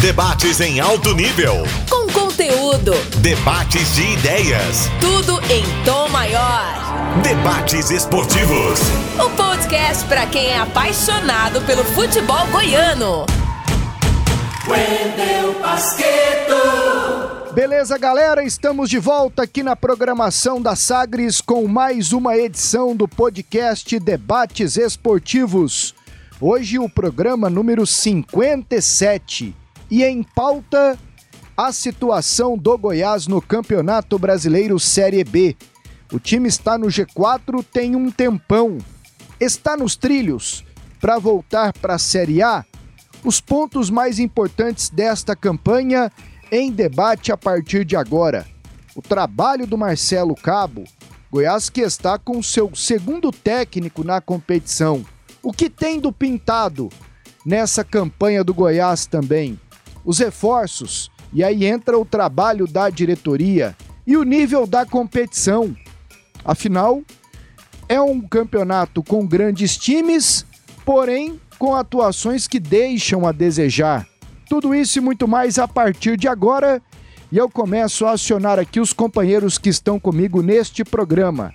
Debates em alto nível. Com conteúdo. Debates de ideias. Tudo em tom maior. Debates esportivos. O podcast para quem é apaixonado pelo futebol goiano. Wendel Basqueto. Beleza, galera? Estamos de volta aqui na programação da Sagres com mais uma edição do podcast Debates Esportivos. Hoje o programa número 57 e em pauta a situação do Goiás no Campeonato Brasileiro Série B. O time está no G4 tem um tempão. Está nos trilhos para voltar para a Série A? Os pontos mais importantes desta campanha em debate a partir de agora. O trabalho do Marcelo Cabo, Goiás que está com seu segundo técnico na competição. O que tem do pintado nessa campanha do Goiás também? Os reforços, e aí entra o trabalho da diretoria e o nível da competição. Afinal, é um campeonato com grandes times, porém com atuações que deixam a desejar. Tudo isso e muito mais a partir de agora. E eu começo a acionar aqui os companheiros que estão comigo neste programa.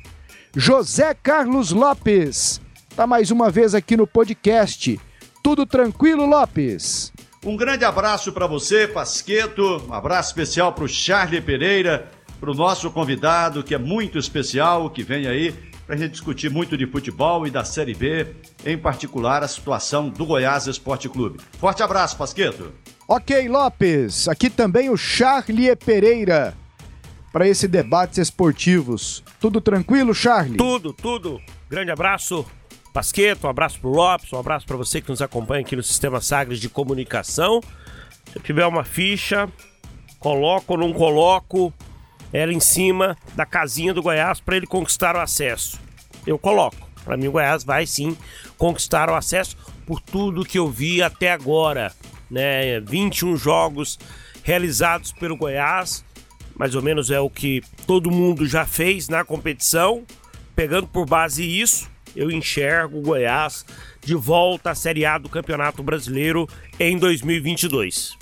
José Carlos Lopes, tá mais uma vez aqui no podcast. Tudo tranquilo, Lopes? Um grande abraço para você, Pasqueto. Um abraço especial para o Charlie Pereira, para o nosso convidado, que é muito especial, que vem aí para a gente discutir muito de futebol e da Série B, em particular a situação do Goiás Esporte Clube. Forte abraço, Pasqueto. Ok, Lopes. Aqui também o Charlie Pereira para esse debates esportivos. Tudo tranquilo, Charlie? Tudo, tudo. Grande abraço, Pasqueto, um abraço pro Lopes, um abraço para você que nos acompanha aqui no Sistema Sagres de Comunicação. Se eu tiver uma ficha, coloco ou não coloco ela em cima da casinha do Goiás para ele conquistar o acesso. Eu coloco. Para mim o Goiás vai sim conquistar o acesso por tudo que eu vi até agora, né? 21 jogos realizados pelo Goiás, mais ou menos é o que todo mundo já fez na competição. Pegando por base isso, eu enxergo o Goiás de volta à Série A do Campeonato Brasileiro em 2022.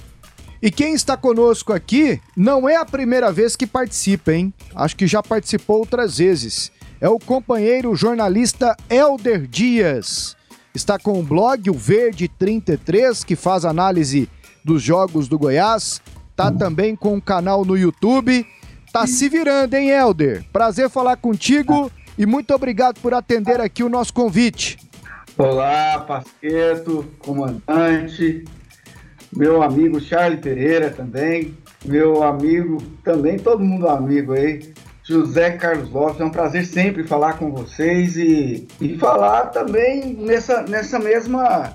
E quem está conosco aqui não é a primeira vez que participa, hein? Acho que já participou outras vezes. É o companheiro jornalista Elder Dias. Está com o blog O Verde 33, que faz análise dos jogos do Goiás. Tá também com um canal no YouTube. Tá se virando, hein, Elder? Prazer falar contigo e muito obrigado por atender aqui o nosso convite. Olá, Pasqueto, comandante, meu amigo Charlie Pereira também, meu amigo, também todo mundo amigo aí, José Carlos Lopes. É um prazer sempre falar com vocês e, e falar também nessa, nessa mesma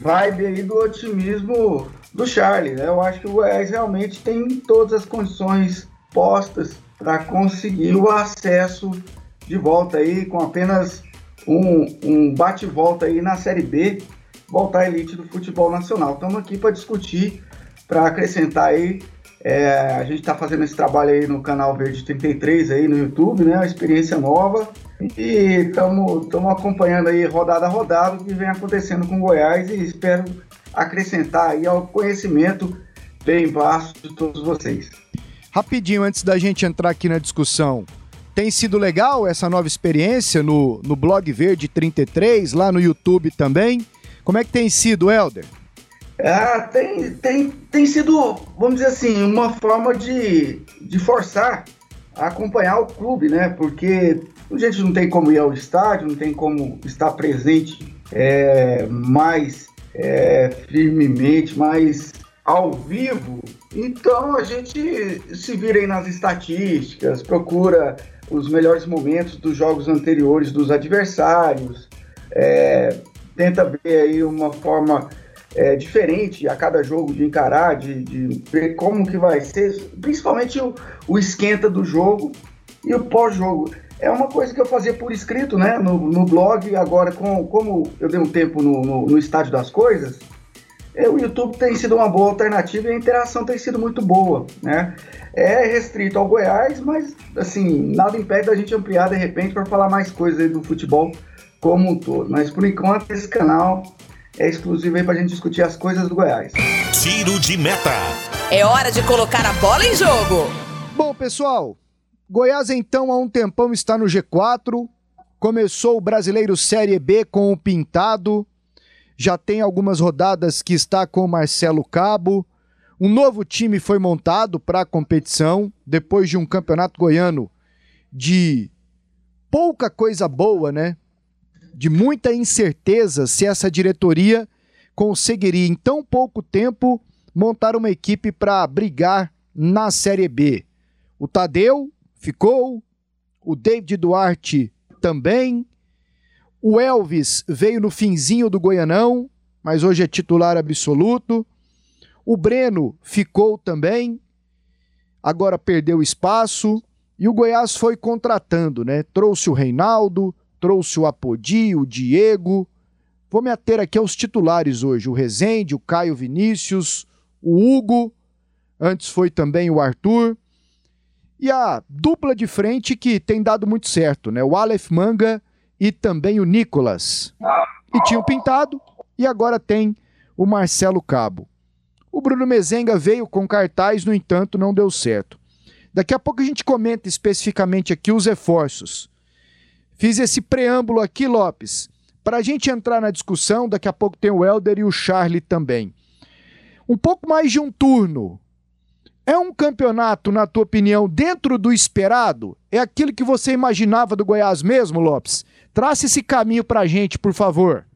vibe aí do otimismo do Charlie. Né? Eu acho que o Goiás realmente tem todas as condições postas para conseguir o acesso de volta aí com apenas um, um bate-volta aí na Série B voltar à elite do futebol nacional. Estamos aqui para discutir, para acrescentar aí. É, a gente está fazendo esse trabalho aí no canal Verde 33 aí no YouTube, né? Uma experiência nova. E estamos acompanhando aí rodada a rodada o que vem acontecendo com Goiás e espero acrescentar aí ao conhecimento bem vasto de todos vocês. Rapidinho, antes da gente entrar aqui na discussão, tem sido legal essa nova experiência no, no Blog Verde 33, lá no YouTube também. Como é que tem sido, Helder? Ah, tem, tem, tem sido, vamos dizer assim, uma forma de, de forçar a acompanhar o clube, né? Porque a gente não tem como ir ao estádio, não tem como estar presente é, mais é, firmemente, mais ao vivo. Então a gente se vira aí nas estatísticas, procura os melhores momentos dos jogos anteriores dos adversários, é, tenta ver aí uma forma é, diferente a cada jogo de encarar, de, de, ver como que vai ser, principalmente o, o esquenta do jogo e o pós-jogo. É uma coisa que eu fazia por escrito, né, no, no blog, agora com, como eu dei um tempo no, no, no estádio das coisas, o YouTube tem sido uma boa alternativa e a interação tem sido muito boa, né? É restrito ao Goiás, mas, assim, nada impede da gente ampliar de repente para falar mais coisas do futebol como um todo. Mas por enquanto esse canal é exclusivo aí para a gente discutir as coisas do Goiás. tiro de meta. É hora de colocar a bola em jogo. Bom, pessoal, Goiás então há um tempão está no G4. Começou o Brasileiro Série B com o Pintado. Já tem algumas rodadas que está com o Marcelo Cabo. Um novo time foi montado para a competição depois de um campeonato goiano de pouca coisa boa, né? De muita incerteza se essa diretoria conseguiria em tão pouco tempo montar uma equipe para brigar na Série B. O Tadeu ficou, o David Duarte também, o Elvis veio no finzinho do Goianão, mas hoje é titular absoluto. O Breno ficou também, agora perdeu espaço. E o Goiás foi contratando, né? Trouxe o Reinaldo, trouxe o Apodi, o Diego. Vou me ater aqui aos titulares hoje: o Rezende, o Caio Vinícius, o Hugo, antes foi também o Arthur. E a dupla de frente que tem dado muito certo, né? O Aleph Manga e também o Nicolas. E tinha o Pintado e agora tem o Marcelo Cabo. O Bruno Mezenga veio com cartaz, no entanto, não deu certo. Daqui a pouco a gente comenta especificamente aqui os reforços. Fiz esse preâmbulo aqui, Lopes, para a gente entrar na discussão. Daqui a pouco tem o Helder e o Charlie também. Um pouco mais de um turno. É um campeonato, na tua opinião, dentro do esperado? É aquilo que você imaginava do Goiás mesmo, Lopes? Trace esse caminho para a gente, por favor.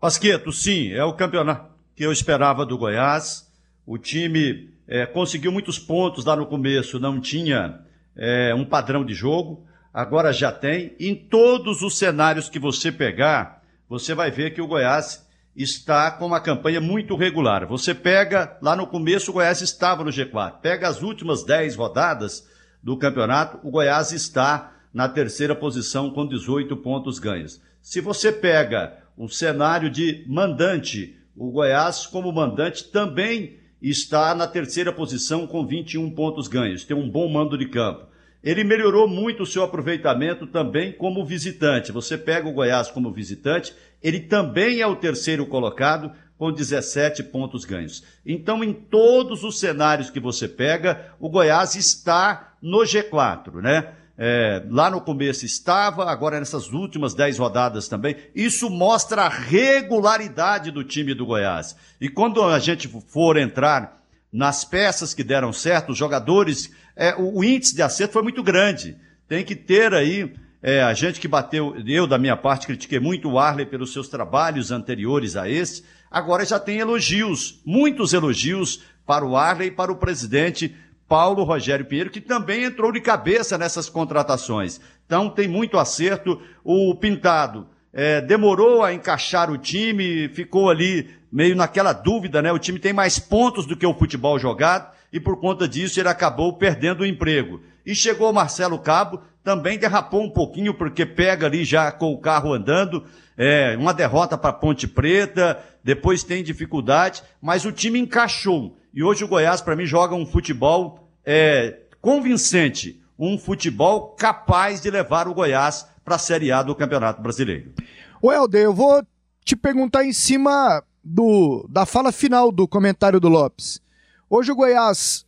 Pasqueto, sim, é o campeonato que eu esperava do Goiás. O time é, conseguiu muitos pontos lá no começo, não tinha é, um padrão de jogo, agora já tem. Em todos os cenários que você pegar, você vai ver que o Goiás está com uma campanha muito regular. Você pega, lá no começo o Goiás estava no G4, pega as últimas 10 rodadas do campeonato, o Goiás está na terceira posição com 18 pontos ganhos. Se você pega um cenário de mandante, o Goiás, como mandante, também está na terceira posição com 21 pontos ganhos, tem um bom mando de campo. Ele melhorou muito o seu aproveitamento também como visitante. Você pega o Goiás como visitante, ele também é o terceiro colocado com 17 pontos ganhos. Então, em todos os cenários que você pega, o Goiás está no G4, né? É, lá no começo estava, agora nessas últimas 10 rodadas também. Isso mostra a regularidade do time do Goiás. E quando a gente for entrar nas peças que deram certo, os jogadores, é, o, o, índice de acerto foi muito grande. Tem que ter aí, é, a gente que bateu, eu da minha parte critiquei muito o Arley pelos seus trabalhos anteriores a esse, agora já tem elogios, muitos elogios para o Arley e para o presidente Paulo Rogério Pinheiro, que também entrou de cabeça nessas contratações. Então tem muito acerto. O Pintado é, demorou a encaixar o time, ficou ali meio naquela dúvida, né? O time tem mais pontos do que o futebol jogado e por conta disso ele acabou perdendo o emprego. E chegou o Marcelo Cabo, também derrapou um pouquinho porque pega ali já com o carro andando, é, uma derrota para Ponte Preta, depois tem dificuldade, mas o time encaixou. E hoje o Goiás, para mim, joga um futebol é, convincente, um futebol capaz de levar o Goiás para a Série A do Campeonato Brasileiro. O Helder, eu vou te perguntar em cima do, da fala final do comentário do Lopes. Hoje o Goiás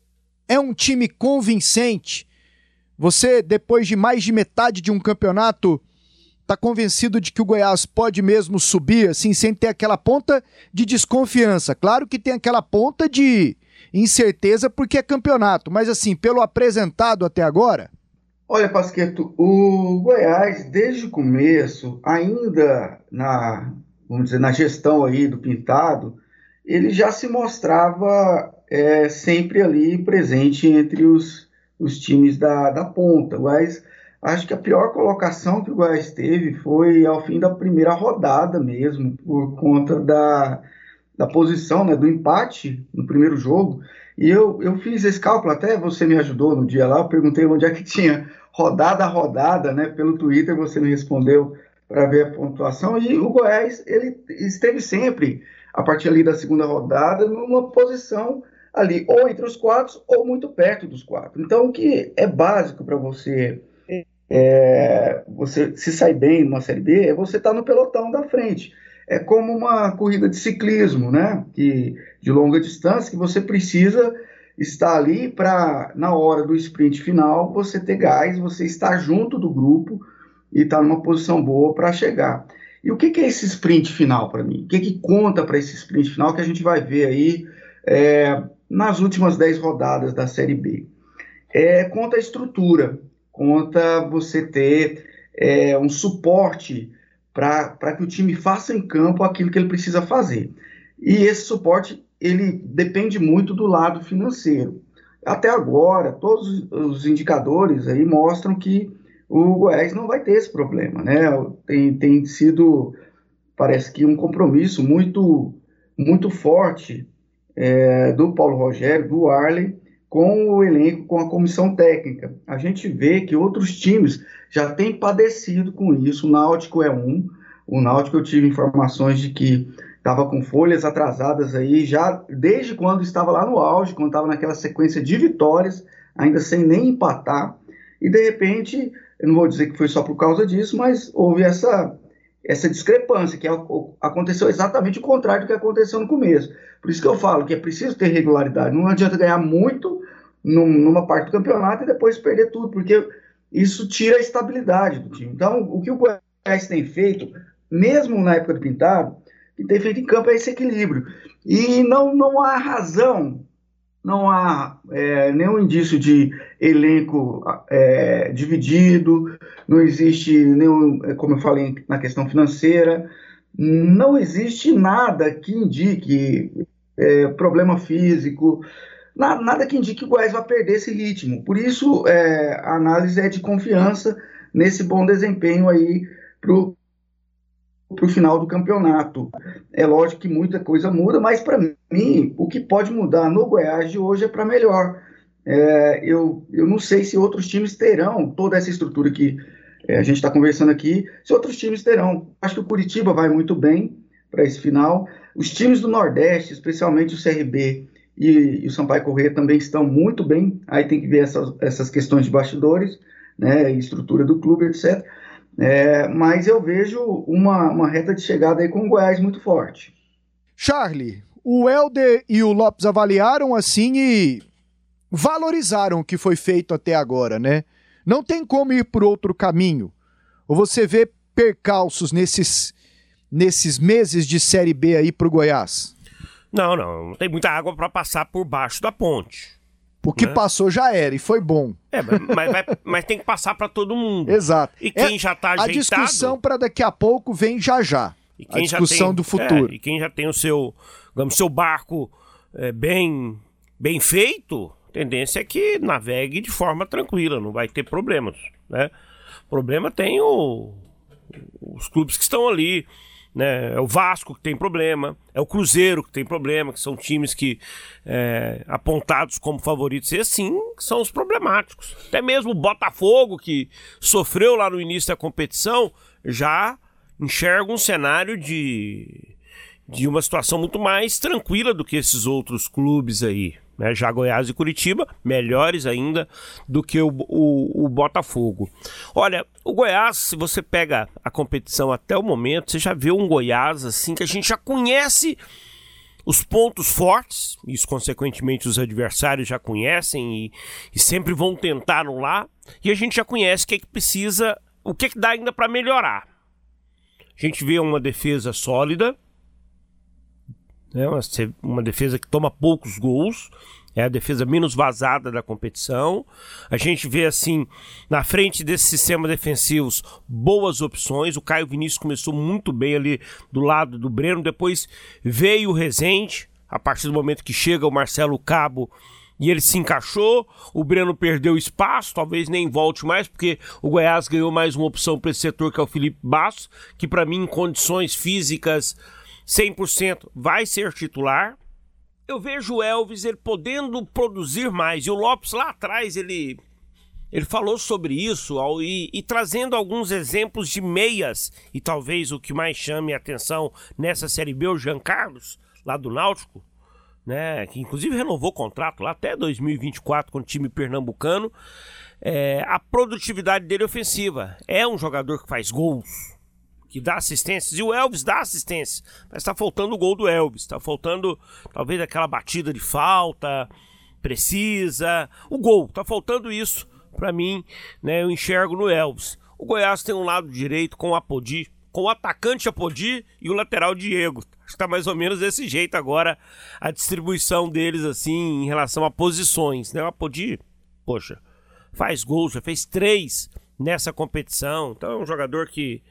é um time convincente. Você, depois de mais de metade de um campeonato, está convencido de que o Goiás pode mesmo subir, assim, sem ter aquela ponta de desconfiança. Claro que tem aquela ponta de incerteza porque é campeonato, mas assim, pelo apresentado até agora. Olha, Pasqueto, o Goiás, desde o começo, ainda na, vamos dizer, na gestão aí do Pintado, ele já se mostrava é, sempre ali presente entre os, os times da, da ponta. O Goiás Acho que a pior colocação que o Goiás teve foi ao fim da primeira rodada mesmo, por conta da, da posição, né, do empate no primeiro jogo. E eu, eu fiz esse cálculo, até você me ajudou no dia lá, eu perguntei onde é que tinha rodada a rodada, né, pelo Twitter você me respondeu para ver a pontuação, e o Goiás, ele esteve sempre, a partir ali da segunda rodada, numa posição ali, ou entre os quatro, ou muito perto dos quatro. Então, o que é básico para você é, você se sair bem numa Série B, é você estar tá no pelotão da frente. é como uma corrida de ciclismo, né? Que, de longa distância, que você precisa estar ali para, na hora do sprint final, você ter gás, você estar junto do grupo e estar numa posição boa para chegar. E o que, que, é esse sprint final para mim? O que, que conta para esse sprint final que a gente vai ver aí é, nas últimas 10 rodadas da Série B? É, conta a estrutura, conta você ter é, um suporte para que o time faça em campo aquilo que ele precisa fazer. E esse suporte ele depende muito do lado financeiro. Até agora, todos os indicadores aí mostram que o Goiás não vai ter esse problema, né? Tem, tem sido, parece que um compromisso muito, muito forte é, do Paulo Rogério, do Arley, com o elenco, com a comissão técnica. A gente vê que outros times já têm padecido com isso. O Náutico é um. O Náutico eu tive informações de que estava com folhas atrasadas aí já desde quando estava lá no auge, quando estava naquela sequência de vitórias, ainda sem nem empatar. E de repente, eu não vou dizer que foi só por causa disso, mas houve essa essa discrepância, que aconteceu exatamente o contrário do que aconteceu no começo. Por isso que eu falo que é preciso ter regularidade. Não adianta ganhar muito numa parte do campeonato e depois perder tudo, porque isso tira a estabilidade do time. Então, o que o Goiás tem feito, mesmo na época do Pintado, tem feito em campo é esse equilíbrio. E não, não há razão, não há é, nenhum indício de elenco é, dividido, não existe nenhum, é, como eu falei na questão financeira, não existe nada que indique é, problema físico, nada que indique que o Goiás vai perder esse ritmo. Por isso, é, a análise é de confiança nesse bom desempenho aí para o final do campeonato. É lógico que muita coisa muda, mas para mim, o que pode mudar no Goiás de hoje é para melhor. É, eu, eu não sei se outros times terão toda essa estrutura que é, a gente está conversando aqui, se outros times terão. Acho que o Curitiba vai muito bem para esse final. Os times do Nordeste, especialmente o CRB e, e o Sampaio Corrêa também estão muito bem. Aí tem que ver essas, essas questões de bastidores, né, estrutura do clube, etc. É, mas eu vejo uma, uma reta de chegada aí com o Goiás muito forte. Charlie, o Helder e o Lopes avaliaram assim e valorizaram o que foi feito até agora, né? Não tem como ir por outro caminho. Ou você vê percalços nesses, nesses meses de Série B aí pro Goiás? Não, não. Não tem muita água para passar por baixo da ponte. O que né? passou já era e foi bom. É, mas, mas, mas tem que passar para todo mundo. Exato. E quem é, já tá ajeitado... A discussão para daqui a pouco vem já já. a discussão tem, do futuro. É, e quem já tem o seu, digamos, seu barco é, bem, bem feito, tendência é que navegue de forma tranquila, não vai ter problemas, né? Problema tem o, os clubes que estão ali, né? É o Vasco que tem problema, é o Cruzeiro que tem problema, que são times que é, apontados como favoritos, e assim são os problemáticos. Até mesmo o Botafogo, que sofreu lá no início da competição, já enxerga um cenário de, de uma situação muito mais tranquila do que esses outros clubes aí né? Já Goiás e Curitiba, melhores ainda do que o, o, o, Botafogo. Olha, o Goiás, se você pega a competição até o momento, você já vê um Goiás assim que a gente já conhece os pontos fortes, isso consequentemente os adversários já conhecem e, e sempre vão tentar anular, e a gente já conhece o que é que precisa, o que, é que dá ainda para melhorar. A gente vê uma defesa sólida, né? Uma, uma defesa que toma poucos gols, é a defesa menos vazada da competição. A gente vê assim, na frente desses sistemas defensivos, boas opções. O Caio Vinícius começou muito bem ali do lado do Breno, depois veio o Rezende, a partir do momento que chega o Marcelo Cabo e ele se encaixou. O Breno perdeu espaço, talvez nem volte mais, porque o Goiás ganhou mais uma opção para esse setor que é o Felipe Basso, que para mim em condições físicas 100% vai ser titular. Eu vejo o Elvis ele podendo produzir mais. E o Lopes lá atrás ele ele falou sobre isso ao, e, e, trazendo alguns exemplos de meias, e talvez o que mais chame a atenção nessa Série B, o Jean Carlos, lá do Náutico, né, que inclusive renovou o contrato lá até 2024 com o time pernambucano. É, a produtividade dele é ofensiva. É um jogador que faz gols, que dá assistências, e o Elvis dá assistência, mas está faltando o gol do Elvis, está faltando talvez aquela batida de falta precisa, o gol, está faltando isso para mim, né? Eu enxergo no Elvis. O Goiás tem um lado direito com o Apodi, com o atacante Apodi e o lateral Diego. Acho que tá mais ou menos desse jeito agora a distribuição deles assim em relação a posições, né? O Apodi, poxa, faz gols, já fez três nessa competição. Então é um jogador que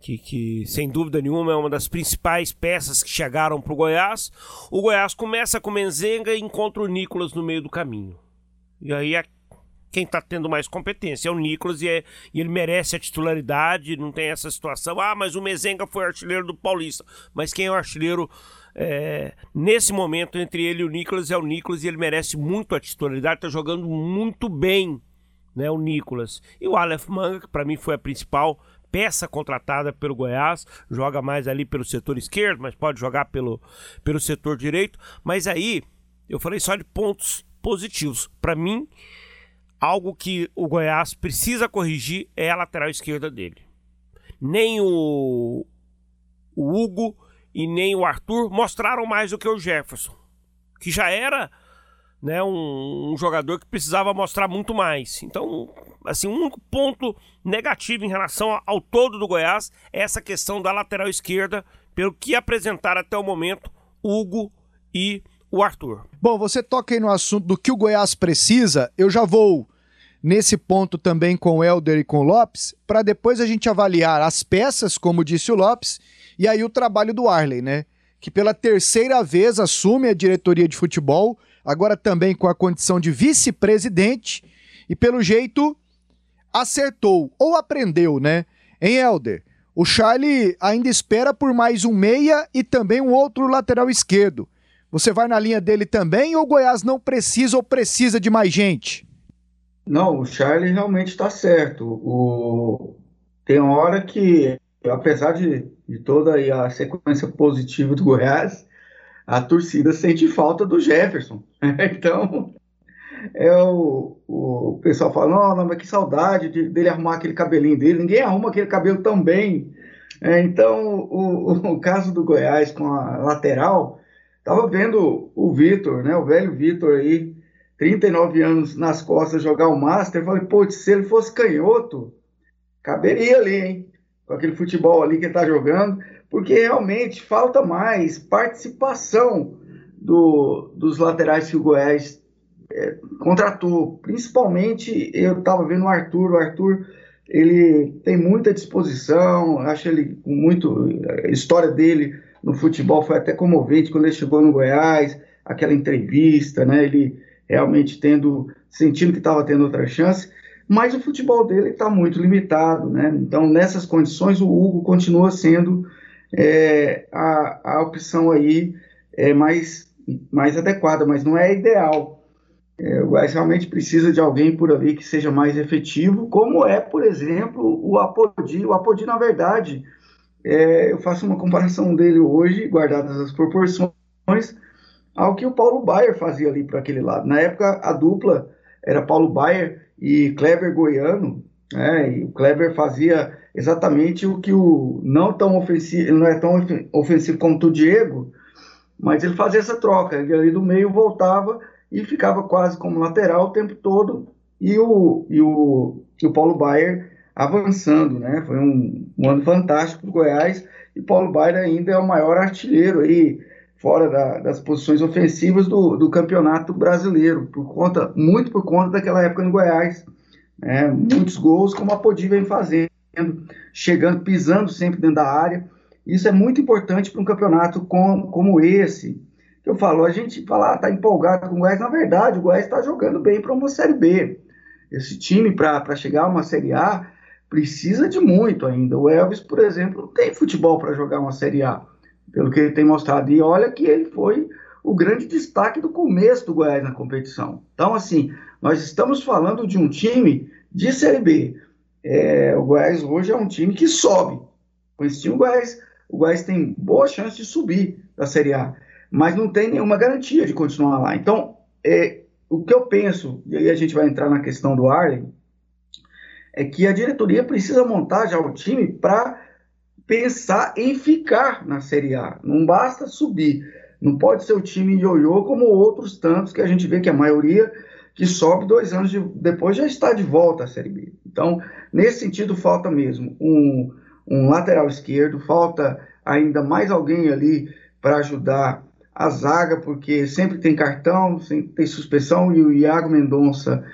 que, que, sem dúvida nenhuma é uma das principais peças que chegaram para o Goiás. O Goiás começa com Menzenga e encontra o Nicolas no meio do caminho. E aí é quem está tendo mais competência é o Nicolas e, é, e, ele merece a titularidade, não tem essa situação. Ah, mas o Mezenga foi artilheiro do Paulista. Mas quem é o artilheiro é, nesse momento entre ele e o Nicolas é o Nicolas e ele merece muito a titularidade, está jogando muito bem, né, o Nicolas. E o Aleph Manga, que para mim foi a principal peça contratada pelo Goiás, joga mais ali pelo setor esquerdo, mas pode jogar pelo, pelo setor direito. Mas aí, eu falei só de pontos positivos. Para mim, algo que o Goiás precisa corrigir é a lateral esquerda dele. Nem o, o Hugo e nem o Arthur mostraram mais do que o Jefferson, que já era né, um, um, jogador que precisava mostrar muito mais. Então, assim, um único ponto negativo em relação ao, ao todo do Goiás é essa questão da lateral esquerda, pelo que apresentaram até o momento Hugo e o Arthur. Bom, você toca aí no assunto do que o Goiás precisa, eu já vou nesse ponto também com o Helder e com o Lopes, para depois a gente avaliar as peças, como disse o Lopes, e aí o trabalho do Arley, né? Que pela terceira vez assume a diretoria de futebol, agora também com a condição de vice-presidente, e pelo jeito acertou ou aprendeu, né? Em Helder, o Charlie ainda espera por mais um meia e também um outro lateral esquerdo. Você vai na linha dele também ou o Goiás não precisa ou precisa de mais gente? Não, o Charlie realmente está certo. O... Tem hora que, apesar de, de toda a sequência positiva do Goiás, a torcida sente falta do Jefferson. então, é o, o, pessoal fala, não, não, mas que saudade de, dele arrumar aquele cabelinho dele. Ninguém arruma aquele cabelo tão bem. É, então, o, o, caso do Goiás com a lateral, Tava vendo o Vitor, né, o velho Vitor aí, 39 anos nas costas, jogar o Master. Falei, pô, se ele fosse canhoto, caberia ali, hein? Com aquele futebol ali que ele tá jogando, porque realmente falta mais participação do, dos laterais que o Goiás é, contratou. Principalmente, eu estava vendo o Arthur. O Arthur, ele tem muita disposição, acho ele muito. A história dele no futebol foi até comovente quando ele chegou no Goiás, aquela entrevista, né? Ele realmente tendo, sentindo que estava tendo outra chance, mas o futebol dele está muito limitado, né? Então, nessas condições, o Hugo continua sendo é, a, a opção aí é, mais, mais adequada, mas não é ideal. É, o Goiás realmente precisa de alguém por ali que seja mais efetivo, como é, por exemplo, o Apodi. O Apodi, na verdade, é, eu faço uma comparação dele hoje, guardadas as proporções, ao que o Paulo Baier fazia ali para aquele lado. Na época, a dupla era Paulo Baier e Kleber Goiano, né, e o Kleber fazia exatamente o que o não tão ofensivo, não é tão ofensivo quanto o Diego, mas ele fazia essa troca, ele ali do meio voltava e ficava quase como lateral o tempo todo, e o, e o, e o Paulo Baier avançando, né? Foi um, um ano fantástico para o Goiás e Paulo Baier ainda é o maior artilheiro aí fora da, das posições ofensivas do, do, campeonato brasileiro, por conta muito por conta daquela época no Goiás, né? muitos gols como a Podi vem fazendo, chegando, pisando sempre dentro da área. Isso é muito importante para um campeonato com, como esse. Eu falo, a gente fala, ah, tá empolgado com o Goiás, na verdade, o Goiás está jogando bem para uma Série B. Esse time, para chegar a uma Série A, precisa de muito ainda. O Elvis, por exemplo, tem futebol para jogar uma Série A, pelo que ele tem mostrado. E olha que ele foi o grande destaque do começo do Goiás na competição. Então, assim, nós estamos falando de um time de Série B. É, o Goiás hoje é um time que sobe. Com esse time, o Goiás, o Goiás tem boa chance de subir da Série A, mas não tem nenhuma garantia de continuar lá. Então, é, o que eu penso, e aí a gente vai entrar na questão do Arlen, é que a diretoria precisa montar já o time para pensar em ficar na Série A. Não basta subir. Não pode ser o time ioiô como outros tantos que a gente vê que a maioria que sobe dois anos de, depois já está de volta à Série B. Então, nesse sentido, falta mesmo um, um lateral esquerdo, falta ainda mais alguém ali para ajudar a zaga, porque sempre tem cartão, sempre tem suspensão, e o Iago Mendonça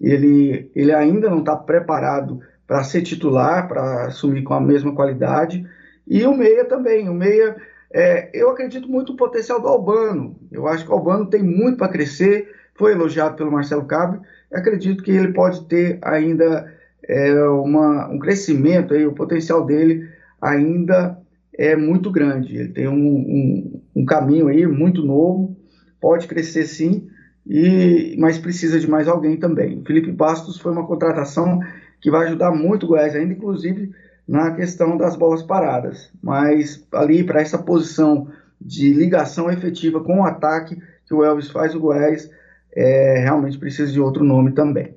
ele, ele ainda não está preparado para ser titular, para assumir com a mesma qualidade. E o Meia também. O Meia, é, eu acredito muito no potencial do Albano. Eu acho que o Albano tem muito para crescer. Foi elogiado pelo Marcelo Cabe. Acredito que ele pode ter ainda é, uma, um crescimento, aí, o potencial dele ainda é muito grande. Ele tem um, um, um caminho aí muito novo, pode crescer sim, e, mas precisa de mais alguém também. O Felipe Bastos foi uma contratação que vai ajudar muito o Goiás ainda, inclusive na questão das bolas paradas. Mas ali para essa posição de ligação efetiva com o ataque que o Elvis faz, o Goiás é, realmente precisa de outro nome também.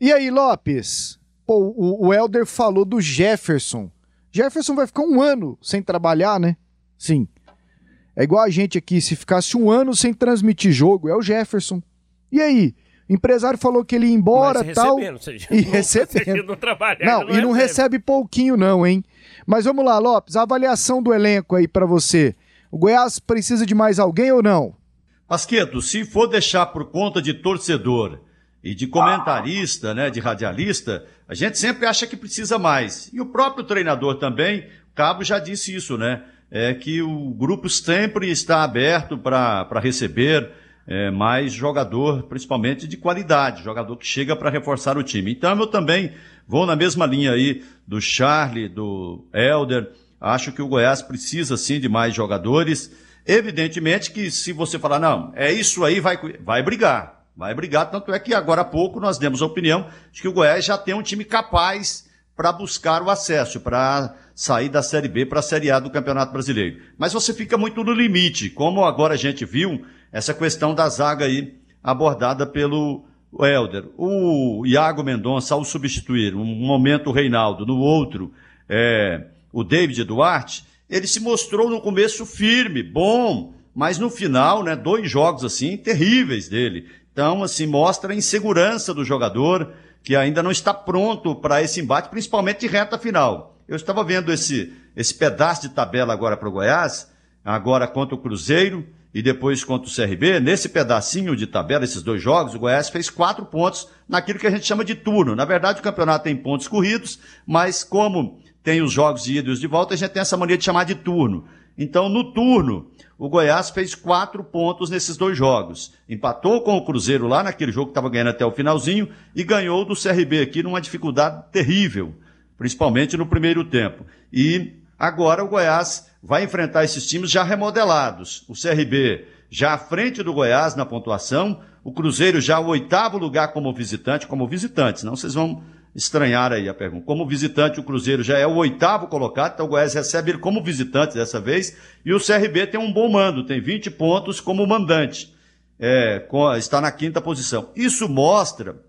E aí, Lopes? Pô, o, o Helder falou do Jefferson. Jefferson vai ficar um ano sem trabalhar, né? Sim. É igual a gente aqui, se ficasse um ano sem transmitir jogo, é o Jefferson. E aí? O empresário falou que ele ia embora e tal. Seja, e recebendo. Não, trabalhar, não, não, e não recebe pouquinho, não, hein? Mas vamos lá, Lopes, a avaliação do elenco aí para você. O Goiás precisa de mais alguém ou não? Pasqueto, se for deixar por conta de torcedor e de comentarista, né, de radialista, a gente sempre acha que precisa mais. E o próprio treinador também, Cabo já disse isso, né? É que o grupo sempre está aberto para receber é, mais jogador, principalmente de qualidade, jogador que chega para reforçar o time. Então eu também vou na mesma linha aí do Charlie, do Elder. Acho que o Goiás precisa sim de mais jogadores. Evidentemente que se você falar, não, é isso aí, vai, vai brigar. Vai brigar, tanto é que agora há pouco nós demos a opinião de que o Goiás já tem um time capaz para buscar o acesso, para sair da Série B para a Série A do Campeonato Brasileiro. Mas você fica muito no limite, como agora a gente viu essa questão da zaga aí abordada pelo Helder. O Iago Mendonça, ao substituir um momento o Reinaldo, no outro é, o David Duarte, ele se mostrou no começo firme, bom, mas no final, né, dois jogos assim terríveis dele. Então, assim, mostra a insegurança do jogador que ainda não está pronto para esse embate, principalmente de reta final. Eu estava vendo esse, esse pedaço de tabela agora para o Goiás, agora contra o Cruzeiro e depois contra o CRB. Nesse pedacinho de tabela, esses dois jogos, o Goiás fez quatro pontos naquilo que a gente chama de turno. Na verdade, o campeonato tem pontos corridos, mas como tem os jogos de ida e os de volta, a gente tem essa mania de chamar de turno. Então, no turno, o Goiás fez quatro pontos nesses dois jogos. Empatou com o Cruzeiro lá naquele jogo que estava ganhando até o finalzinho e ganhou do CRB aqui numa dificuldade terrível, principalmente no primeiro tempo. E agora o Goiás vai enfrentar esses times já remodelados. O CRB já à frente do Goiás na pontuação, o Cruzeiro já o oitavo lugar como visitante, como visitante, não vocês vão estranhar aí a pergunta. Como visitante, o Cruzeiro já é o oitavo colocado, então o Goiás recebe ele como visitante dessa vez, e o CRB tem um bom mando, tem 20 pontos como mandante, é, está na quinta posição. Isso mostra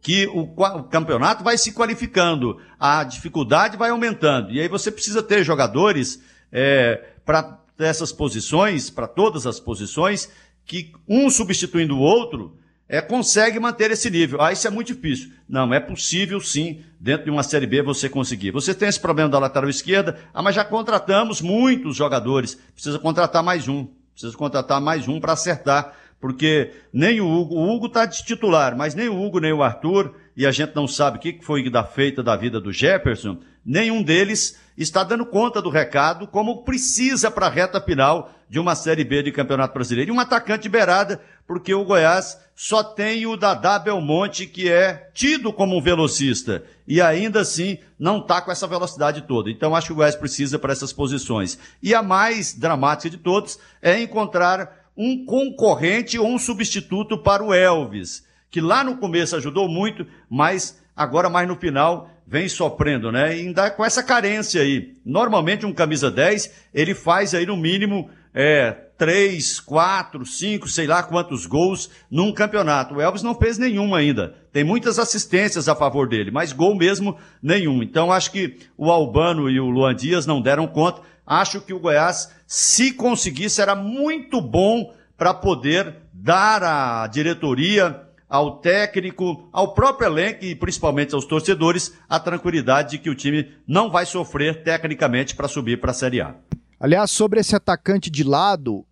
que o, o, campeonato vai se qualificando, a dificuldade vai aumentando, e aí você precisa ter jogadores é, para essas posições, para todas as posições, que um substituindo o outro, é, consegue manter esse nível. Ah, isso é muito difícil. Não, é possível sim, dentro de uma Série B, você conseguir. Você tem esse problema da lateral esquerda, ah, mas já contratamos muitos jogadores. Precisa contratar mais um. Precisa contratar mais um para acertar. Porque nem o Hugo, o Hugo está de titular, mas nem o Hugo, nem o Arthur, e a gente não sabe o que foi da feita da vida do Jefferson, nenhum deles está dando conta do recado como precisa para a reta final de uma Série B de Campeonato Brasileiro. E um atacante beirada, porque o Goiás só tem o Dadá Belmonte, que é tido como um velocista, e ainda assim não está com essa velocidade toda. Então acho que o Goiás precisa para essas posições. E a mais dramática de todos é encontrar um concorrente ou um substituto para o Elvis, que lá no começo ajudou muito, mas agora mais no final vem sofrendo, né? E ainda com essa carência aí. Normalmente um camisa 10, ele faz aí no mínimo é, três, quatro, cinco, sei lá quantos gols num campeonato. O Elvis não fez nenhum ainda. Tem muitas assistências a favor dele, mas gol mesmo nenhum. Então acho que o Albano e o Luan Dias não deram conta. Acho que o Goiás, se conseguisse, era muito bom para poder dar à diretoria, ao técnico, ao próprio elenco e principalmente aos torcedores a tranquilidade de que o time não vai sofrer tecnicamente para subir para a Série A. Aliás, sobre esse atacante de lado,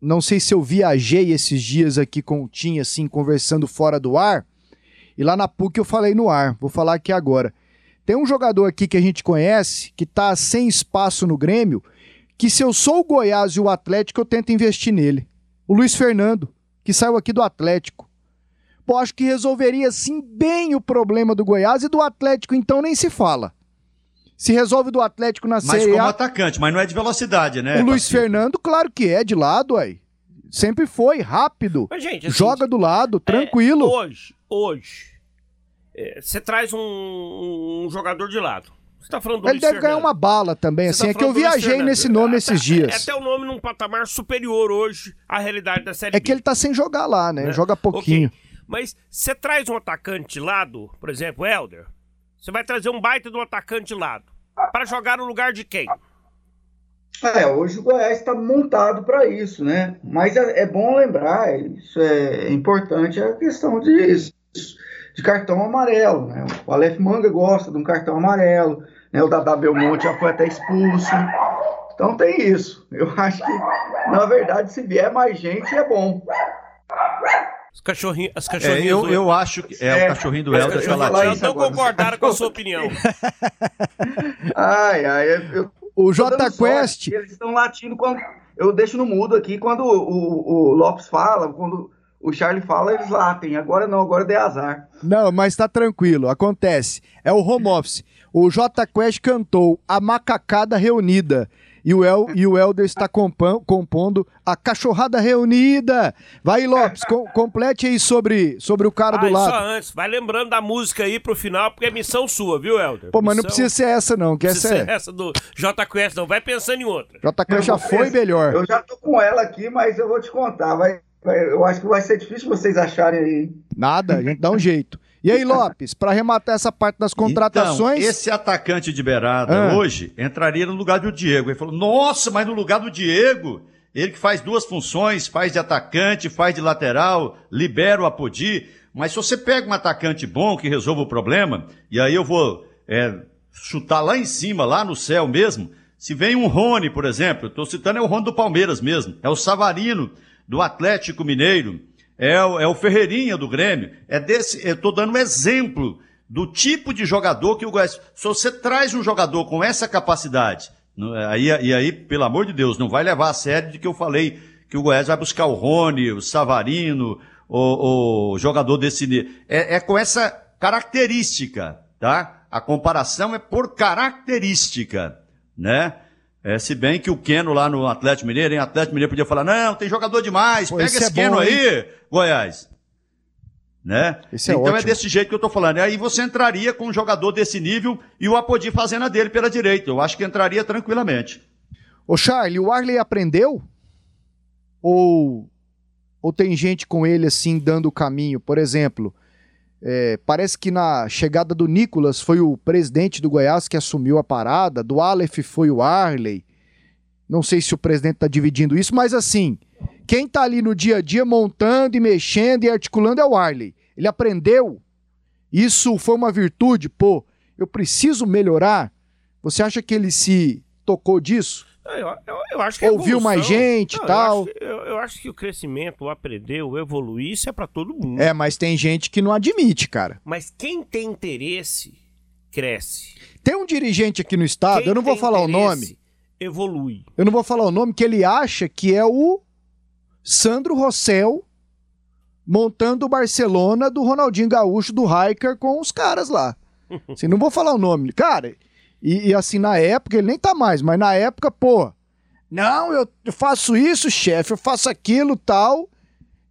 não sei se eu viajei esses dias aqui com o Tim, assim, conversando fora do ar, e lá na PUC eu falei no ar, vou falar aqui agora. Tem um jogador aqui que a gente conhece, que tá sem espaço no Grêmio, que se eu sou o Goiás e o Atlético, eu tento investir nele. O Luiz Fernando, que saiu aqui do Atlético. Pô, acho que resolveria, sim, bem o problema do Goiás e do Atlético, então nem se fala. Se resolve do Atlético na mas Série como A. atacante, mas não é de velocidade, né? O Luiz? Fernando, claro que é, de lado, aí. Sempre foi, rápido. Mas, gente, assim, Joga do lado, tranquilo. É, hoje, hoje, é, você traz um, um jogador de lado. Você tá falando do Ele Luiz deve ganhar Fernando. uma bala também, Você assim. tá é que eu viajei nesse nome É, esses é- dias. É até o nome num patamar superior hoje à realidade da Série É que B. ele tá sem jogar lá, né? né? Joga pouquinho. Ok. Mas você traz um atacante de lado, por exemplo, Helder, você vai trazer um baita de um atacante de lado. Para jogar no lugar de quem? É, hoje o Goiás está montado para isso, né? Mas é, é bom lembrar, isso é importante, a questão de, de cartão amarelo, né? O Aleph Manga gosta de um cartão amarelo, né? O Dada Belmonte já foi até expulso. Então tem isso. Eu acho que, na verdade, se vier mais gente, é bom. Os cachorrinhos, as É, cachorrinhas eu, do- eu acho que é, É. o cachorrinho do Os Helder tá cachorrinhos latindo. não concordaram com a sua opinião. Ai, ai, eu, eu O J Quest, sorte, Eles estão latindo quando. Eu deixo no mudo aqui quando o, o, o Lopes fala, quando o Charlie fala, eles latem. Agora não, agora deu azar. Não, mas tá tranquilo, acontece. É o home office. O J Quest cantou A Macacada Reunida. E o, El, e o Helder está compondo A Cachorrada Reunida. Vai, Lopes, com- complete aí sobre, sobre o cara do Ah, só lado. antes, vai lembrando da música aí pro final, porque é missão sua, viu, Helder? Pô, mas não Missão- precisa ser essa, não, que essa precisa ser é. essa do J Quest, não. Vai pensando em outra. J Quest já foi melhor. Eu já tô com ela aqui, mas eu vou te contar. Vai, vai- eu acho que vai ser difícil vocês acharem aí. Nada, a gente dá um jeito. E aí, Lopes, pra arrematar essa parte das contratações. Então, esse atacante de beirada Ah. hoje entraria no lugar do Diego. Ele falou: Nossa, mas no lugar do Diego, ele que faz duas funções, faz de atacante, faz de lateral, libera o Apodi. Mas se você pega um atacante bom que resolva o problema, e aí eu vou é, chutar lá em cima, lá no céu mesmo. Se vem um Rony, por exemplo, estou citando é o Rony do Palmeiras mesmo, é o Savarino do Atlético Mineiro, é o, é o Ferreirinha do Grêmio. É desse, eu estou dando um exemplo do tipo de jogador que o Goiás. Se você traz um jogador com essa capacidade, não- aí, e aí, pelo amor de Deus, não vai levar a sério de que eu falei que o Goiás vai buscar o Rony, o Savarino, o, o jogador desse. É, é com essa característica, tá? A comparação é por característica, né? É, se bem que o Keno lá no Atlético Mineiro, em Atlético Mineiro podia falar, não, tem jogador demais, Pô, pega esse esse é Keno bom, aí, Goiás. Né? Esse é então é ótimo. desse jeito que eu tô falando. Aí você entraria com um jogador desse nível e o Apodi fazendo a dele pela direita. Eu acho que entraria tranquilamente. Ô, Charlie, o Arley aprendeu? Ou, ou tem gente com ele assim dando o caminho? Por exemplo, é, parece que na chegada do Nicolas foi o presidente do Goiás que assumiu a parada, do Aleph foi o Arley. Não sei se o presidente tá dividindo isso, mas assim, quem tá ali no dia a dia montando e mexendo e articulando é o Arley. Ele aprendeu. Isso foi uma virtude, pô. Eu preciso melhorar. Você acha que ele se tocou disso? Eu, eu- eu acho que é Ouviu mais gente e tal. acho Eu, acho que o crescimento, o aprender, o evoluir, isso é pra todo mundo. É, mas tem gente que não admite, cara. Mas quem tem interesse, cresce. Tem um dirigente aqui no estado, Quem eu não vou falar o nome, Evolui. eu não vou falar o nome, que ele acha que é o Sandro Rossell montando o Barcelona do Ronaldinho Gaúcho, do Hiker com os caras lá. Assim, não vou falar o nome. Cara, e, e assim, na época, ele nem tá mais, mas na época, pô, não, eu faço isso, chefe, eu faço aquilo, tal,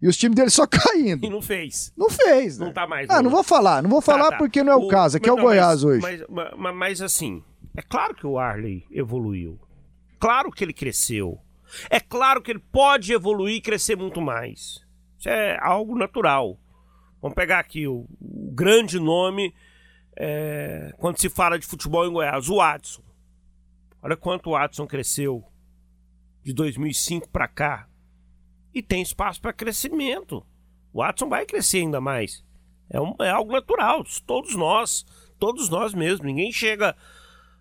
e os times dele só E caindo. não fez. Não fez, né? Não tá mais. Ah, não vou falar, não vou Tá, falar tá. porque não é o, caso, aqui é o não, Goiás mas- hoje. Mas, mas, mas, assim, é claro que o Arley evoluiu. Claro que ele cresceu. É claro que ele pode evoluir e crescer muito mais. Isso é algo natural. Vamos pegar aqui o, o grande nome é, quando se fala de futebol em Goiás, o Watson. Olha quanto o Watson cresceu de 2005 para cá. E tem espaço para crescimento. O Watson vai crescer ainda mais. É, um, é algo natural. Todos nós, todos nós mesmos. Ninguém chega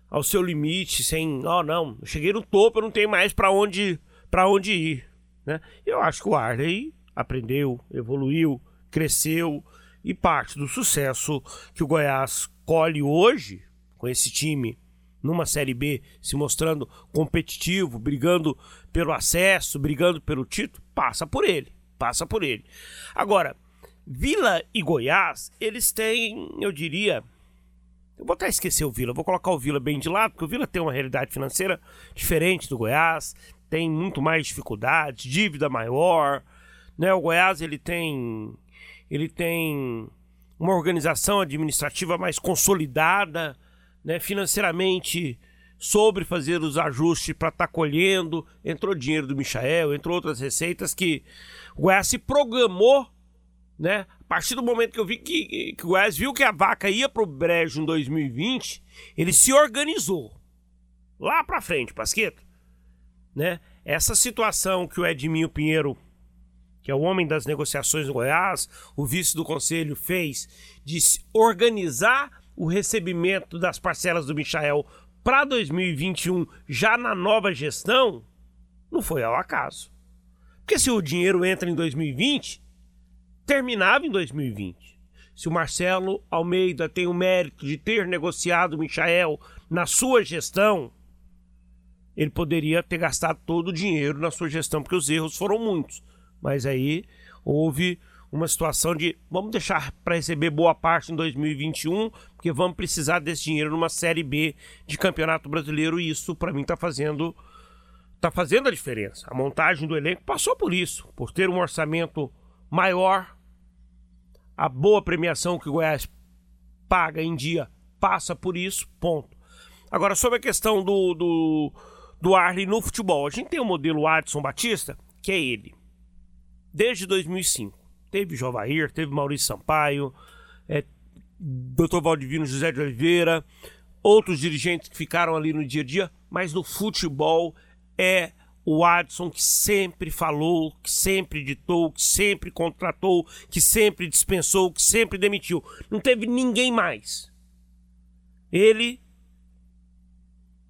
ao seu limite sem, ó, oh, não, cheguei no topo, eu não tenho mais para onde, onde ir, né? Eu acho que o Arley aprendeu, evoluiu, cresceu e parte do sucesso que o Goiás colhe hoje com esse time numa Série B se mostrando competitivo, brigando pelo acesso, brigando pelo título, passa por ele, passa por ele. Agora, Vila e Goiás, eles têm, eu diria, eu vou até esquecer o Vila, vou colocar o Vila bem de lado, porque o Vila tem uma realidade financeira diferente do Goiás, tem muito mais dificuldades, dívida maior, né? O Goiás ele tem ele tem uma organização administrativa mais consolidada, né? Financeiramente sobre fazer os ajustes para estar tá colhendo, entrou dinheiro do Michael, entrou outras receitas que o Goiás se programou né? A partir do momento que eu vi que, que o Goiás viu que a vaca ia pro brejo em 2020, ele se organizou. Lá pra frente, Pasqueto. Né? Essa situação que o Edminho Pinheiro, que é o homem das negociações no Goiás, o vice do conselho, fez de organizar o recebimento das parcelas do Michael para 2021, já na nova gestão, não foi ao acaso. Porque se o dinheiro entra em 2020, terminava em 2020. Se o Marcelo Almeida tem o mérito de ter negociado o Michael na sua gestão, ele poderia ter gastado todo o dinheiro na sua gestão, porque os erros foram muitos. Mas aí houve uma situação de vamos deixar para receber boa parte em 2021, porque vamos precisar desse dinheiro numa série B de Campeonato Brasileiro e isso para mim está fazendo tá fazendo a diferença. A montagem do elenco passou por isso, por ter um orçamento maior a boa premiação que o Goiás paga em dia passa por isso, ponto. Agora, sobre a questão do, do, do Arley no futebol, a gente tem o modelo Adson Batista, que é ele. Desde 2005. Teve Jovair, teve Maurício Sampaio, é, Dr. Valdivino José de Oliveira, outros dirigentes que ficaram ali no dia a dia, mas no futebol é o Adson que sempre falou, que sempre ditou, que sempre contratou, que sempre dispensou, que sempre demitiu. Não teve ninguém mais. Ele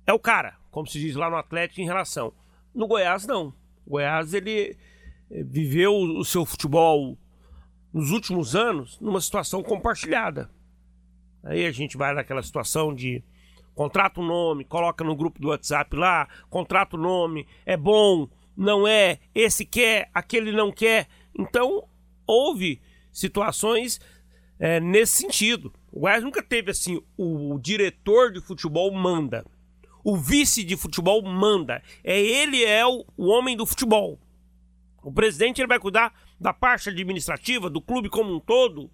é o cara, como se diz lá no Atlético em relação. No Goiás não. O Goiás ele viveu o seu futebol nos últimos anos numa situação compartilhada. Aí a gente vai naquela situação de contrata o nome, coloca no grupo do WhatsApp lá, contrata o nome, é bom, não é, esse quer, aquele não quer. Então, houve situações é, nesse sentido. O Goiás nunca teve assim, o, o diretor de futebol manda. O vice de futebol manda. É ele é o, o homem do futebol. O presidente ele vai cuidar da parte administrativa do clube como um todo.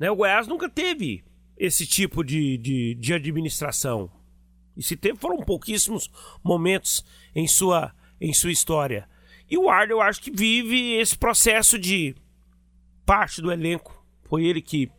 Né? O Goiás nunca teve esse tipo de, de, de administração. E se teve, foram pouquíssimos momentos em sua, em sua história. E o Arne, eu acho que vive esse processo de parte do elenco. Foi ele que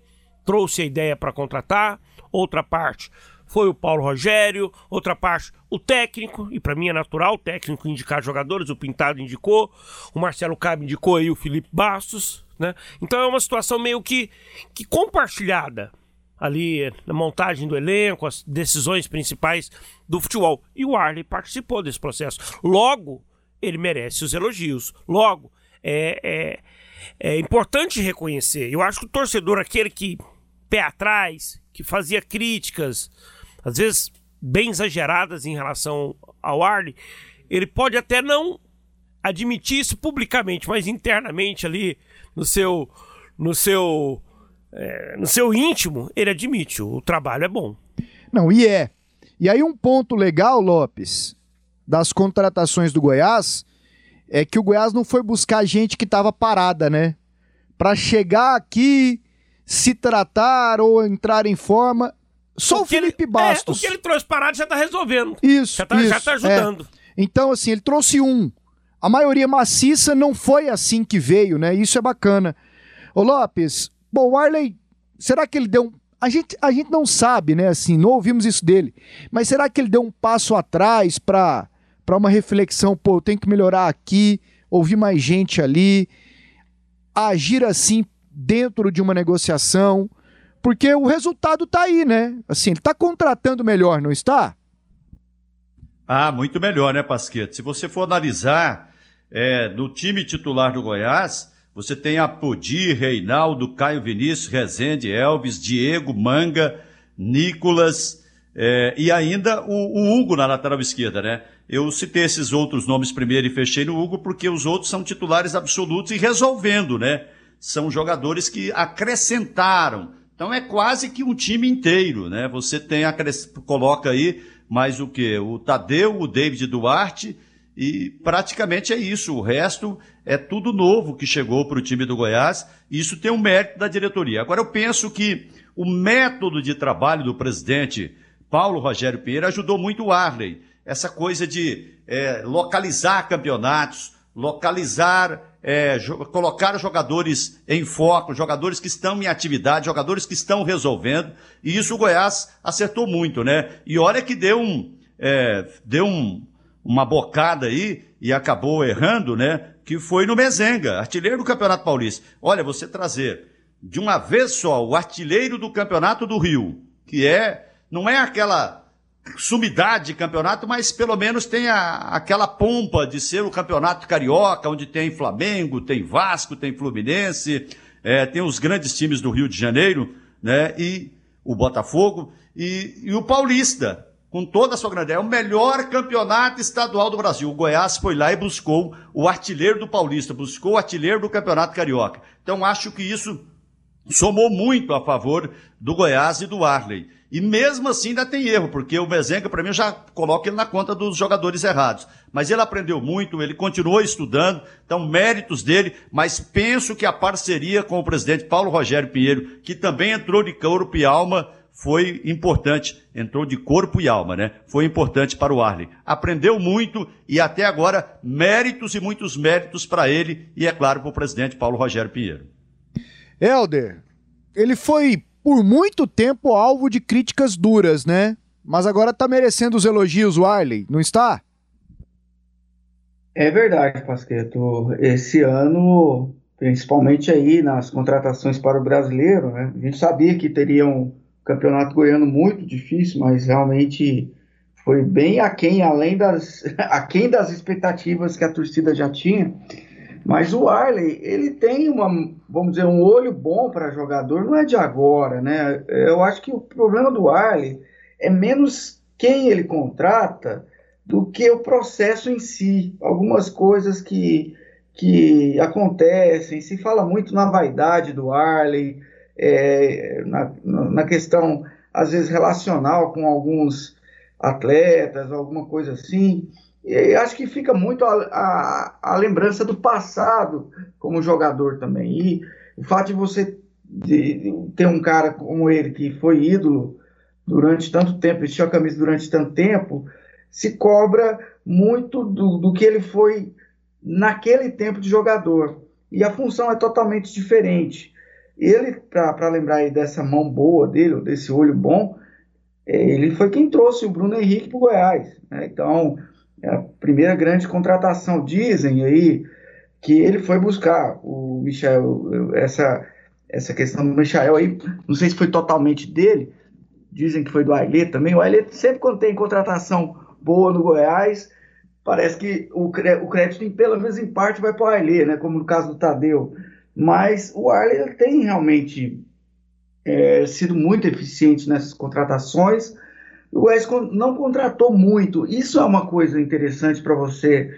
trouxe a ideia para contratar, outra parte foi o Paulo Rogério, outra parte o técnico, e para mim é natural o técnico indicar jogadores, o Pintado indicou, o Marcelo Cabe indicou aí o Felipe Bastos, né? Então é uma situação meio que, que compartilhada ali na montagem do elenco, as decisões principais do futebol. E o Arley participou desse processo. Logo, ele merece os elogios. Logo, é, é, é importante reconhecer. Eu acho que o torcedor, aquele que pé atrás, que fazia críticas, às vezes bem exageradas em relação ao Arley, ele pode até não admitir isso publicamente, mas internamente ali no seu no seu é, no seu íntimo, ele admite, o trabalho é bom. Não, e é. E aí um ponto legal, Lopes, das contratações do Goiás, é que o Goiás não foi buscar gente que estava parada, né? Para chegar aqui, se tratar ou entrar em forma. Só o, o Felipe ele, Bastos. É, o que ele trouxe parado já tá resolvendo. Isso. Já tá, já tá ajudando. É. Então, assim, ele trouxe um. A maioria maciça não foi assim que veio, né? Isso é bacana. Ô Lopes, bom, o Arley, será que ele deu um. A gente, a gente não sabe, né? Assim, não ouvimos isso dele. Mas será que ele deu um passo atrás para uma reflexão? Pô, eu tenho que melhorar aqui, ouvir mais gente ali, agir assim dentro de uma negociação, porque o resultado tá aí, né? Assim, ele tá contratando melhor, não está? Ah, muito melhor, né, Pasquete? Se você for analisar é, no time titular do Goiás, você tem Apodi, Reinaldo, Caio Vinícius, Rezende, Elvis, Diego, Manga, Nicolas é, e ainda o, o, Hugo na lateral esquerda, né? Eu citei esses outros nomes primeiro e fechei no Hugo porque os outros são titulares absolutos e resolvendo, né? são jogadores que acrescentaram. Então é quase que um time inteiro, né? Você tem coloca aí mais o que? O Tadeu, o David Duarte e praticamente é isso. O resto é tudo novo que chegou para o time do Goiás. E isso tem um mérito da diretoria. Agora eu penso que o método de trabalho do presidente Paulo Rogério Pinheiro ajudou muito o Arley. Essa coisa de é, localizar campeonatos, localizar é, colocar jogadores em foco, jogadores que estão em atividade, jogadores que estão resolvendo, e isso o Goiás acertou muito, né? E olha que deu um, é, deu um, uma bocada aí e acabou errando, né? Que foi no Mezenga, artilheiro do Campeonato Paulista. Olha, você trazer de uma vez só o artilheiro do Campeonato do Rio, que é, não é aquela sumidade de campeonato, mas pelo menos tem a, aquela pompa de ser o campeonato carioca, onde tem Flamengo, tem Vasco, tem Fluminense, é, tem os grandes times do Rio de Janeiro, né? E o Botafogo e, e o Paulista, com toda a sua grandeza. É o melhor campeonato estadual do Brasil. O Goiás foi lá e buscou o artilheiro do Paulista, buscou o artilheiro do Campeonato Carioca. Então acho que isso somou muito a favor do Goiás e do Arley. E mesmo assim ainda tem erro, porque o Mezenga, para mim, já coloco ele na conta dos jogadores errados. Mas ele aprendeu muito, ele continuou estudando, então méritos dele, mas penso que a parceria com o presidente Paulo Rogério Pinheiro, que também entrou de corpo e alma, foi importante. Entrou de corpo e alma, né? Foi importante para o Arley. Aprendeu muito e até agora méritos e muitos méritos para ele e, é claro, para o presidente Paulo Rogério Pinheiro. Helder, ele foi por muito tempo alvo de críticas duras, né? Mas agora tá merecendo os elogios, o Arley, não está? É verdade, Pasqueto. Esse ano, principalmente aí nas contratações para o brasileiro, né? A gente sabia que teria um campeonato goiano muito difícil, mas realmente foi bem aquém, além das, aquém das expectativas que a torcida já tinha. Mas o Arley, ele tem uma, vamos dizer, um olho bom para jogador, não é de agora, né? Eu acho que o problema do Arley é menos quem ele contrata do que o processo em si. Algumas coisas que, que acontecem, se fala muito na vaidade do Arley, é, na, na questão, às vezes, relacional com alguns atletas, alguma coisa assim. E acho que fica muito a, a, a, lembrança do passado como jogador também. E o fato de você de, de ter um cara como ele, que foi ídolo durante tanto tempo, vestiu a camisa durante tanto tempo, se cobra muito do, do que ele foi naquele tempo de jogador. E a função é totalmente diferente. Ele, para lembrar aí dessa mão boa dele, desse olho bom, é, ele foi quem trouxe o Bruno Henrique para o Goiás. Né? Então, é a primeira grande contratação. Dizem aí que ele foi buscar o Michel, essa, essa questão do Michel aí, não sei se foi totalmente dele, dizem que foi do Ailê também. O Ailê sempre quando tem contratação boa no Goiás, parece que o, o crédito, pelo menos em parte, vai para o Ailê, né? como no caso do Tadeu. Mas o Arley tem realmente é, sido muito eficiente nessas contratações o Goiás não contratou muito. Isso é uma coisa interessante para você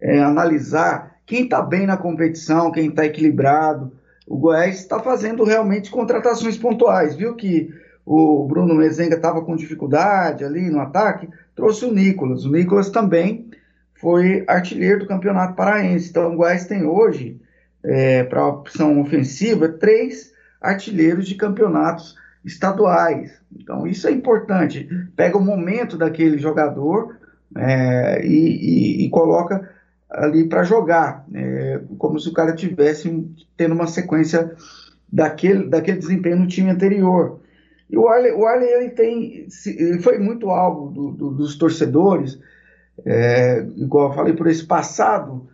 é, analisar quem está bem na competição, quem está equilibrado. O Goiás está fazendo realmente contratações pontuais. Viu que o Bruno Mezenga estava com dificuldade ali no ataque, trouxe o Nicolas. O Nicolas também foi artilheiro do Campeonato Paraense. Então o Goiás tem hoje, é, para a opção ofensiva, três artilheiros de campeonatos estaduais. Então, isso é importante. Pega o momento daquele jogador, é, e, e, e, coloca ali para jogar, é, como se o cara tivesse tendo uma sequência daquele, daquele desempenho no time anterior. E o Arley, o Arley ele tem, ele foi muito alvo do, do, dos torcedores, é, igual eu falei, por esse passado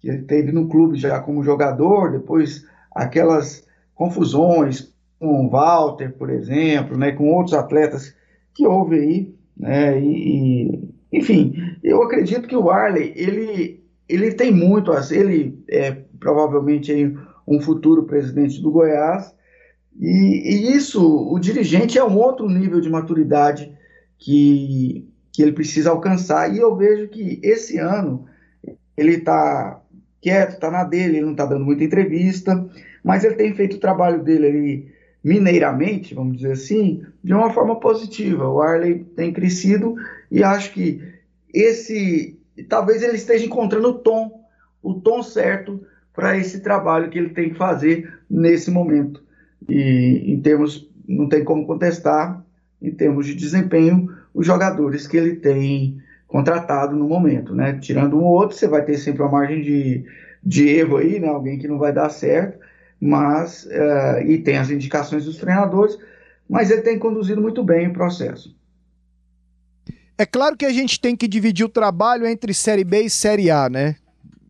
que ele teve no clube já como jogador, depois aquelas confusões com o Walter, por exemplo, né, com outros atletas que houve aí, né, e, enfim, eu acredito que o Arley, ele, ele tem muito, ele é provavelmente aí um futuro presidente do Goiás, e, e, isso, o dirigente é um outro nível de maturidade que, que ele precisa alcançar. E eu vejo que esse ano ele está quieto, está na dele, ele não está dando muita entrevista, mas ele tem feito o trabalho dele ali mineiramente, vamos dizer assim, de uma forma positiva. O Arley tem crescido e acho que esse, talvez ele esteja encontrando o tom, o tom certo para esse trabalho que ele tem que fazer nesse momento. E em termos, não tem como contestar, em termos de desempenho, os jogadores que ele tem contratado no momento, né? Tirando um ou outro, você vai ter sempre uma margem de, de erro aí, né? Alguém que não vai dar certo, mas uh, e tem as indicações dos treinadores, mas ele tem conduzido muito bem o processo. É claro que a gente tem que dividir o trabalho entre Série B e Série A, né?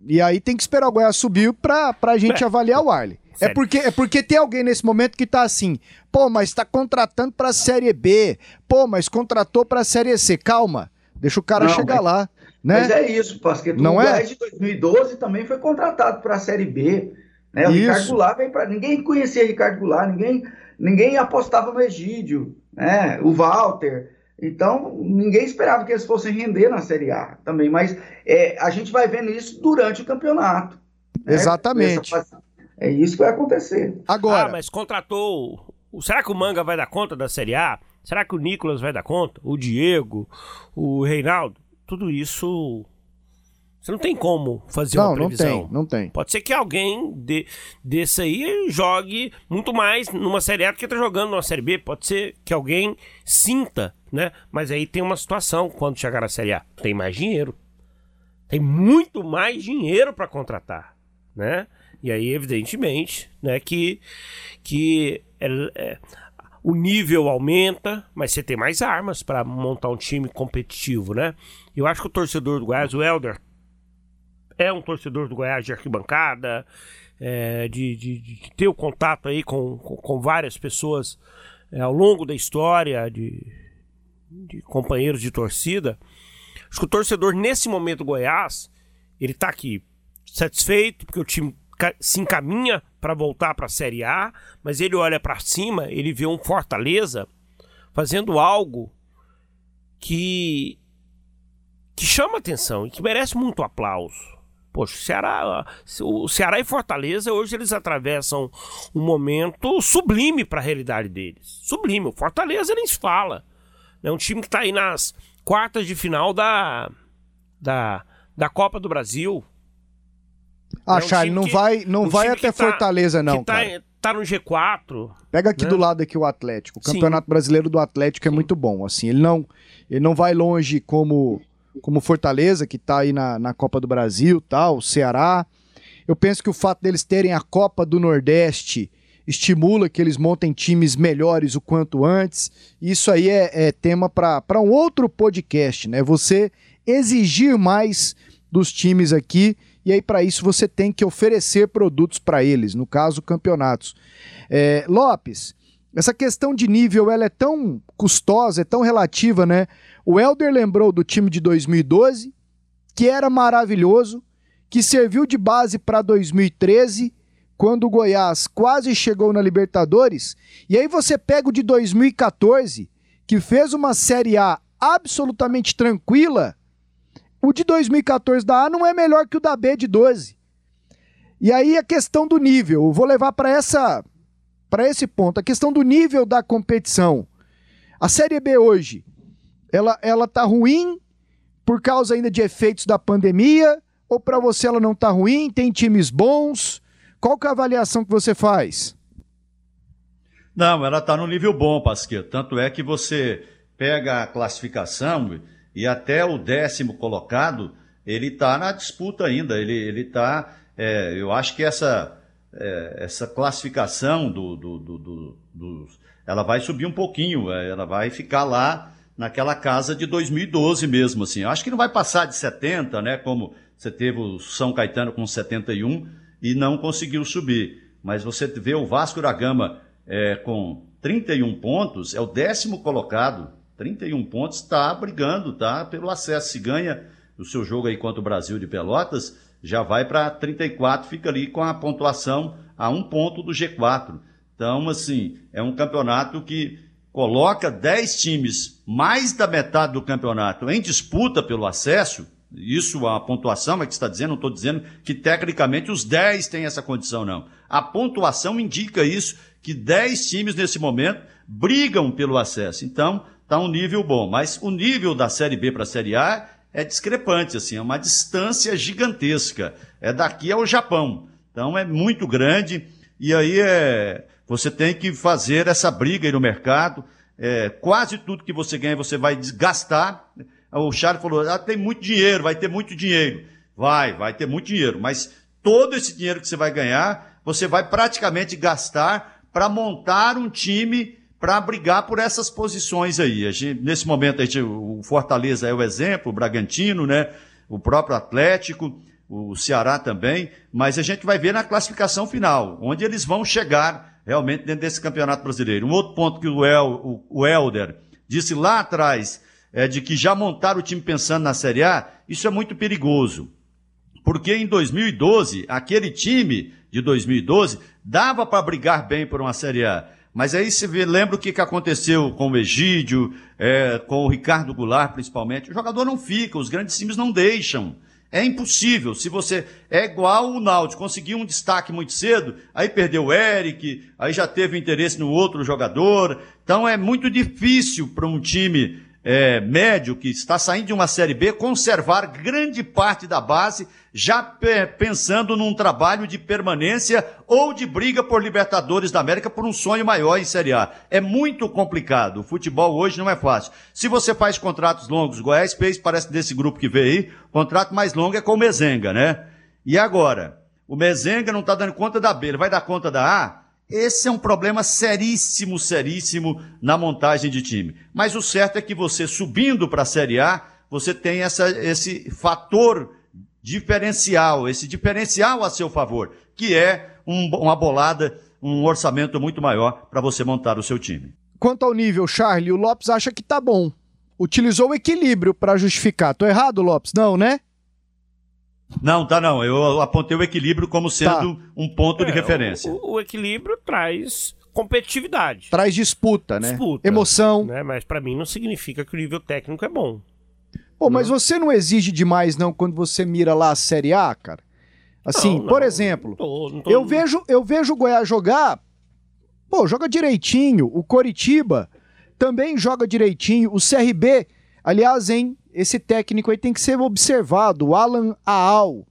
E aí tem que esperar o Goiás subir para a gente é. avaliar o Arley. É porque, é porque tem alguém nesse momento que tá assim, pô, mas tá contratando pra Série B, pô, mas contratou pra Série C. Calma, deixa o cara não, chegar mas, lá. Né? Mas é isso, porque não o é? de 2012 também foi contratado pra Série B. Né? O isso. Ricardo Goulart vem pra. Ninguém conhecia Ricardo Goulart, ninguém, ninguém apostava no Egídio, né? o Walter. Então, ninguém esperava que eles fossem render na Série A também, mas é, a gente vai vendo isso durante o campeonato. Né? Exatamente. É isso que vai acontecer. Agora. Ah, mas contratou. Será que o Manga vai dar conta da Série A? Será que o Nicolas vai dar conta? O Diego? O Reinaldo? Tudo isso. Você não tem como fazer não, uma previsão. Não tem, não tem. Pode ser que alguém de, desse aí jogue muito mais numa Série A do que está jogando numa Série B. Pode ser que alguém sinta, né? Mas aí tem uma situação quando chegar na Série A. Tem mais dinheiro. Tem muito mais dinheiro para contratar, né? E aí, evidentemente, né, que, que é, é, o nível aumenta, mas você tem mais armas para montar um time competitivo, né? Eu acho que o torcedor do Goiás, o Helder, é um torcedor do Goiás de arquibancada, é, de, de, de, ter o contato aí com, com, com várias pessoas é, ao longo da história, de, de companheiros de torcida. Acho que o torcedor, nesse momento do Goiás, ele tá aqui satisfeito, porque o time se encaminha para voltar para a Série A, mas ele olha para cima, ele vê um Fortaleza fazendo algo que que chama atenção e que merece muito aplauso. Poxa, o Ceará, o Ceará e Fortaleza hoje eles atravessam um momento sublime para a realidade deles. Sublime. O Fortaleza nem se fala. É um time que está aí nas quartas de final da, da, da Copa do Brasil. Ah, é um Charlie, não que, vai, não um vai até tá, Fortaleza, não. Tá, cara. tá no G4. Pega aqui né? do lado aqui o Atlético. O Campeonato Sim. Brasileiro do Atlético é muito bom. Assim, ele não, ele não vai longe como, como Fortaleza, que tá aí na, na Copa do Brasil, tal, Ceará. Eu penso que o fato deles terem a Copa do Nordeste estimula que eles montem times melhores o quanto antes. Isso aí é, é tema para um outro podcast, né? Você exigir mais dos times aqui e aí para isso você tem que oferecer produtos para eles, no caso campeonatos. É, Lopes, essa questão de nível ela é tão custosa, é tão relativa, né? O Elder lembrou do time de 2012, que era maravilhoso, que serviu de base para 2013, quando o Goiás quase chegou na Libertadores, e aí você pega o de 2014, que fez uma Série A absolutamente tranquila o de 2014 da A não é melhor que o da B de 12. E aí a questão do nível, eu vou levar para essa para esse ponto, a questão do nível da competição. A Série B hoje, ela ela tá ruim por causa ainda de efeitos da pandemia ou para você ela não tá ruim, tem times bons? Qual que é a avaliação que você faz? Não, ela está no nível bom, Pasqueto. Tanto é que você pega a classificação E até o décimo colocado, ele está na disputa ainda. Ele está. É, eu acho que essa, é, essa classificação do, do, do, do, ela vai subir um pouquinho. É, ela vai ficar lá naquela casa de 2012 mesmo. Assim. Acho que não vai passar de 70, né? Como você teve o São Caetano com 71 e não conseguiu subir. Mas você vê o Vasco da Gama é, com 31 pontos, é o décimo colocado. 31 pontos, está brigando, tá? Pelo acesso. Se ganha o seu jogo aí contra o Brasil de Pelotas, já vai para 34, fica ali com a pontuação a um ponto do G4. Então, assim, é um campeonato que coloca 10 times, mais da metade do campeonato, em disputa pelo acesso. Isso a pontuação é que está dizendo, não estou dizendo que tecnicamente os 10 têm essa condição, não. A pontuação indica isso, que 10 times nesse momento brigam pelo acesso. Então, está um nível bom. Mas o nível da Série B para a Série A é discrepante, assim, é uma distância gigantesca. É daqui ao Japão. Então é muito grande e aí é, você tem que fazer essa briga aí no mercado. É, quase tudo que você ganha você vai gastar. O Charles falou: ah, tem muito dinheiro, vai ter muito dinheiro. Vai, vai ter muito dinheiro, mas todo esse dinheiro que você vai ganhar, você vai praticamente gastar para montar um time para brigar por essas posições aí. Gente, nesse momento, a gente, o Fortaleza é o exemplo, o Bragantino, né? o próprio Atlético, o Ceará também, mas a gente vai ver na classificação final, onde eles vão chegar realmente dentro desse campeonato brasileiro. Um outro ponto que o, El, o, Helder disse lá atrás, é de que já montaram o time pensando na Série A, isso é muito perigoso. Porque em 2012, aquele time de 2012 dava para brigar bem por uma Série A. Mas aí você vê, lembra o que, aconteceu com o Egídio, é, com o Ricardo Goulart, principalmente. O jogador não fica, os grandes times não deixam. É impossível. Se você é igual o Náutico, conseguiu um destaque muito cedo, aí perdeu o Eric, aí já teve interesse no outro jogador. Então é muito difícil para um time é, médio que está saindo de uma Série B conservar grande parte da base, já pensando num trabalho de permanência ou de briga por Libertadores da América por um sonho maior em Série A. É muito complicado. O futebol hoje não é fácil. Se você faz contratos longos, Goiás fez, parece desse grupo que veio aí, contrato mais longo é com o Mezenga, né? E agora? O Mezenga não está dando conta da B, ele vai dar conta da A? Esse é um problema seríssimo, seríssimo na montagem de time. Mas o certo é que você subindo para a Série A, você tem essa, esse fator diferencial, esse diferencial a seu favor, que é um, uma bolada, um orçamento muito maior para você montar o seu time. Quanto ao nível, Charlie, o Lopes acha que tá bom. Utilizou o equilíbrio para justificar. Tô errado, Lopes? Não, né? Não, tá não. Eu apontei o equilíbrio como sendo tá. um ponto é, de referência. O, o, equilíbrio traz competitividade. Traz disputa, né? Disputa. Emoção. Né? Mas para mim não significa que o nível técnico é bom. Pô, mas você não exige demais não quando você mira lá a Série A, cara? Assim, não, por exemplo, não tô, não tô... eu vejo eu vejo o Goiás jogar, pô, joga direitinho. O Coritiba também joga direitinho. O CRB, aliás, hein, esse técnico aí tem que ser observado, o Alan Aal.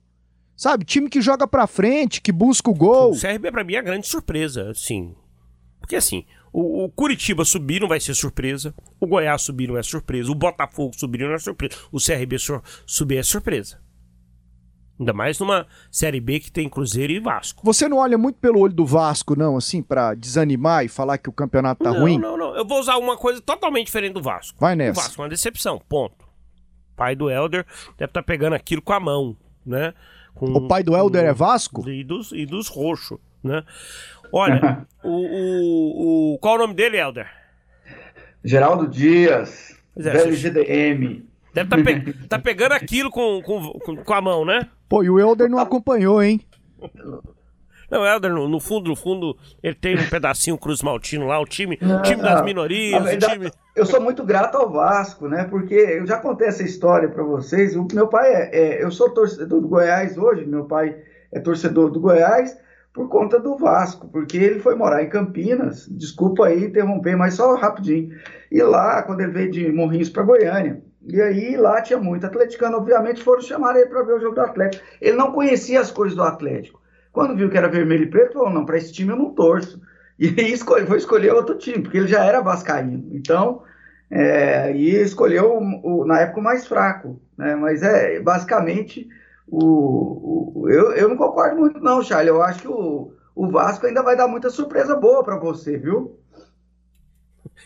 Sabe, time que joga pra frente, que busca o gol. O CRB pra mim é a grande surpresa, sim. Porque assim, o, o, Curitiba subir não vai ser surpresa, o Goiás subir não é surpresa, o Botafogo subir não é surpresa, o CRB sur subir é surpresa. Ainda mais numa Série B que tem Cruzeiro e Vasco. Você não olha muito pelo olho do Vasco, não, assim, para desanimar e falar que o campeonato tá não, ruim? Não, não, não. Eu vou usar uma coisa totalmente diferente do Vasco. Vai nessa. O Vasco é uma decepção, ponto pai do Elder deve estar tá pegando aquilo com a mão, né? Com, o pai do Elder é Vasco? E dos, e dos roxos, né? Olha, o, o, o, qual é o nome dele, Elder? Geraldo Dias, é, velho GDM. Deve estar tá, pe tá pegando aquilo com, com, com a mão, né? Pô, e o Elder não acompanhou, hein? Não, o Helder, no, no, fundo, no fundo, ele tem um pedacinho Cruz Maltino lá, o time, não, time das minorias. Verdade, time... Eu sou muito grato ao Vasco, né? Porque eu já contei essa história para vocês. O meu pai é, é, Eu sou torcedor do Goiás hoje, meu pai é torcedor do Goiás por conta do Vasco, porque ele foi morar em Campinas. Desculpa aí interromper, mas só rapidinho. E lá, quando ele veio de Morrinhos para Goiânia, e aí lá tinha muito atleticano, obviamente foram chamar ele para ver o jogo do Atlético. Ele não conhecia as coisas do Atlético. Quando viu que era vermelho e preto, falou: não, para esse time eu não torço. E aí foi escolher outro time, porque ele já era vascaíno. Então, é, e escolheu o, na época o mais fraco, né? Mas é basicamente o, o, eu, eu não concordo muito não, Charlie. Eu acho que o, o Vasco ainda vai dar muita surpresa boa para você, viu?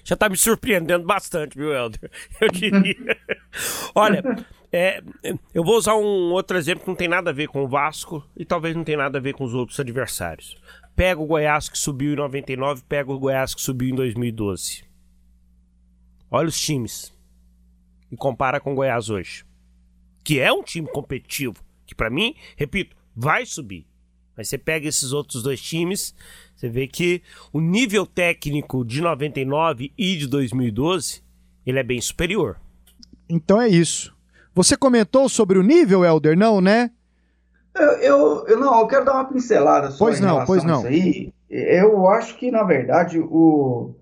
Já tá me surpreendendo bastante, viu, Helder? Eu diria. Olha, é, eu vou usar um outro exemplo que não tem nada a ver com o Vasco e talvez não tenha nada a ver com os outros adversários. Pega o Goiás que subiu em 99, pega o Goiás que subiu em 2012. Olha os times e compara com o Goiás hoje, que é um time competitivo, que para mim, repito, vai subir. Mas você pega esses outros dois times, você vê que o nível técnico de 99 e de 2012, ele é bem superior. Então é isso. Você comentou sobre o nível, Elder, não, né? Eu, eu, eu não, eu quero dar uma pincelada só pois não, pois não. aí. Eu acho que, na verdade, o,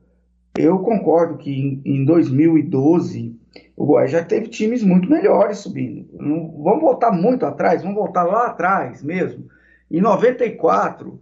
eu concordo que em, em 2012 o Goiás já teve times muito melhores subindo. Não, vamos voltar muito atrás, vamos voltar lá atrás mesmo. Em 94,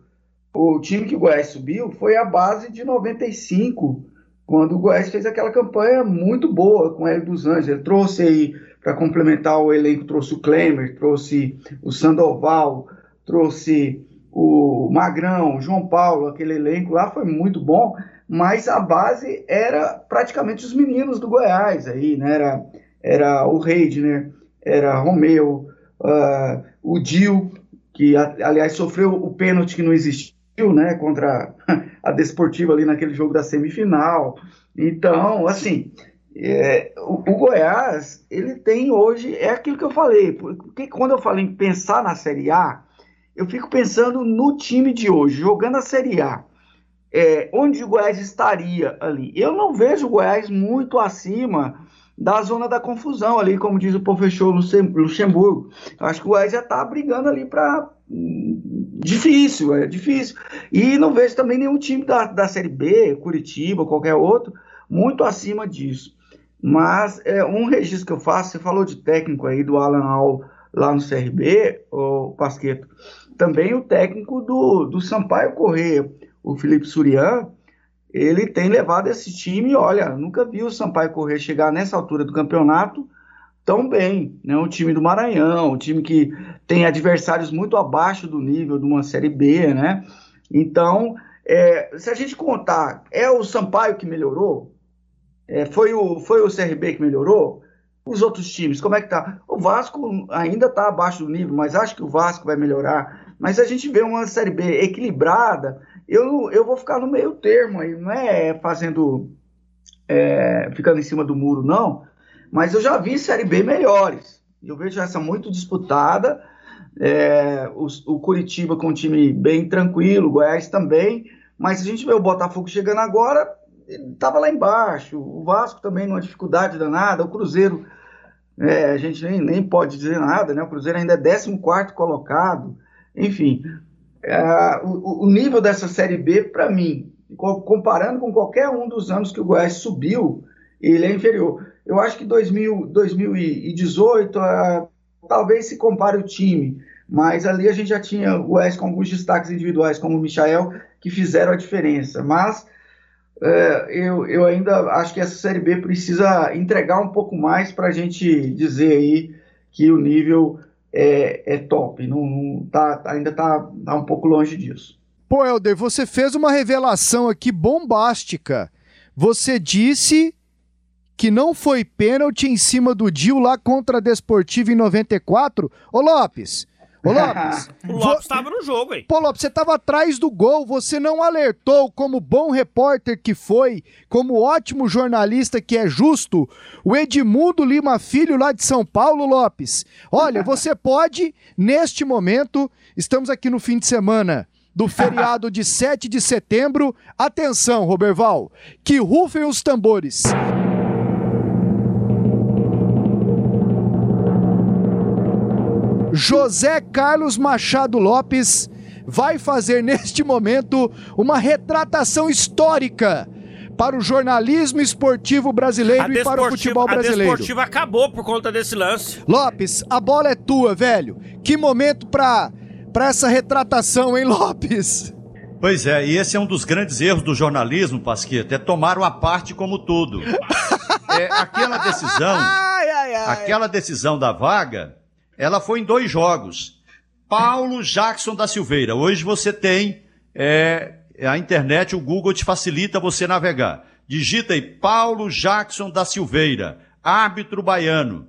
o time que o Goiás subiu foi a base de 95, quando o Goiás fez aquela campanha muito boa com o Hélio dos Anjos. Ele trouxe aí, para complementar o elenco, trouxe o Klemer, trouxe o Sandoval, trouxe o Magrão, o João Paulo, aquele elenco lá foi muito bom, mas a base era praticamente os meninos do Goiás aí, né? Era, era o Reidner, era Romeu, uh, o Dil, que aliás sofreu o pênalti que não existiu né, contra a Desportiva ali naquele jogo da semifinal. Então, assim, é, o, o, Goiás, ele tem hoje, é aquilo que eu falei, porque quando eu falei em pensar na Série A, eu fico pensando no time de hoje, jogando a Série A. É, onde o Goiás estaria ali? Eu não vejo o Goiás muito acima da zona da confusão ali, como diz o professor Luxemburgo. Eu acho que o Goiás já está brigando ali para difícil, é difícil. E não vejo também nenhum time da, da Série B, Curitiba, qualquer outro, muito acima disso. Mas é, um registro que eu faço, você falou de técnico aí do Alan Al lá no CRB, o Pasqueto, também o técnico do, do Sampaio Correia, o Felipe Surian, ele tem levado esse time, olha, nunca vi o Sampaio Correia chegar nessa altura do campeonato tão bem, né? Um time do Maranhão, um time que tem adversários muito abaixo do nível de uma Série B, né? Então, é, se a gente contar, é o Sampaio que melhorou? É, foi, o, foi o CRB que melhorou? Os outros times, como é que tá? O Vasco ainda está abaixo do nível, mas acho que o Vasco vai melhorar. Mas a gente vê uma Série B equilibrada, eu, eu vou ficar no meio termo aí, não é fazendo, é, ficando em cima do muro, não, mas eu já vi Série B melhores. Eu vejo essa muito disputada. É, o, o, Curitiba com um time bem tranquilo, o Goiás também. Mas a gente vê o Botafogo chegando agora, estava lá embaixo. O Vasco também numa dificuldade danada. O Cruzeiro, é, a gente nem, nem pode dizer nada, né? O Cruzeiro ainda é 14 colocado. Enfim, é, o, o nível dessa Série B, para mim, comparando com qualquer um dos anos que o Goiás subiu, ele é inferior. Eu acho que 2000, 2018 uh, talvez se compare o time, mas ali a gente já tinha o West com alguns destaques individuais, como o Michael, que fizeram a diferença. Mas uh, eu, eu ainda acho que essa Série B precisa entregar um pouco mais para a gente dizer aí que o nível é, é top. Não, não tá, ainda está tá um pouco longe disso. Pô, Helder, você fez uma revelação aqui bombástica. Você disse que não foi pênalti em cima do Dil lá contra a Desportiva em 94. Ô Lopes, Ô Lopes. o Lopes estava no jogo, hein? Pô, Lopes, você estava atrás do gol, você não alertou como bom repórter que foi, como ótimo jornalista que é justo, o Edmundo Lima Filho lá de São Paulo, Lopes. Olha, você pode, neste momento, estamos aqui no fim de semana do feriado de 7 de setembro. Atenção, Roberval, que rufem os tambores. José Carlos Machado Lopes vai fazer neste momento uma retratação histórica para o jornalismo esportivo brasileiro e para o futebol brasileiro. A desportiva acabou por conta desse lance. Lopes, a bola é tua, velho. Que momento para para essa retratação, hein, Lopes? Pois é, e esse é um dos grandes erros do jornalismo, Pasqueta, é tomar uma parte como tudo. é, aquela decisão, Ai, ai, ai. aquela decisão da vaga, ela foi em dois jogos. Paulo Jackson da Silveira. Hoje você tem é, a internet, o Google te facilita você navegar. Digita aí Paulo Jackson da Silveira, árbitro baiano.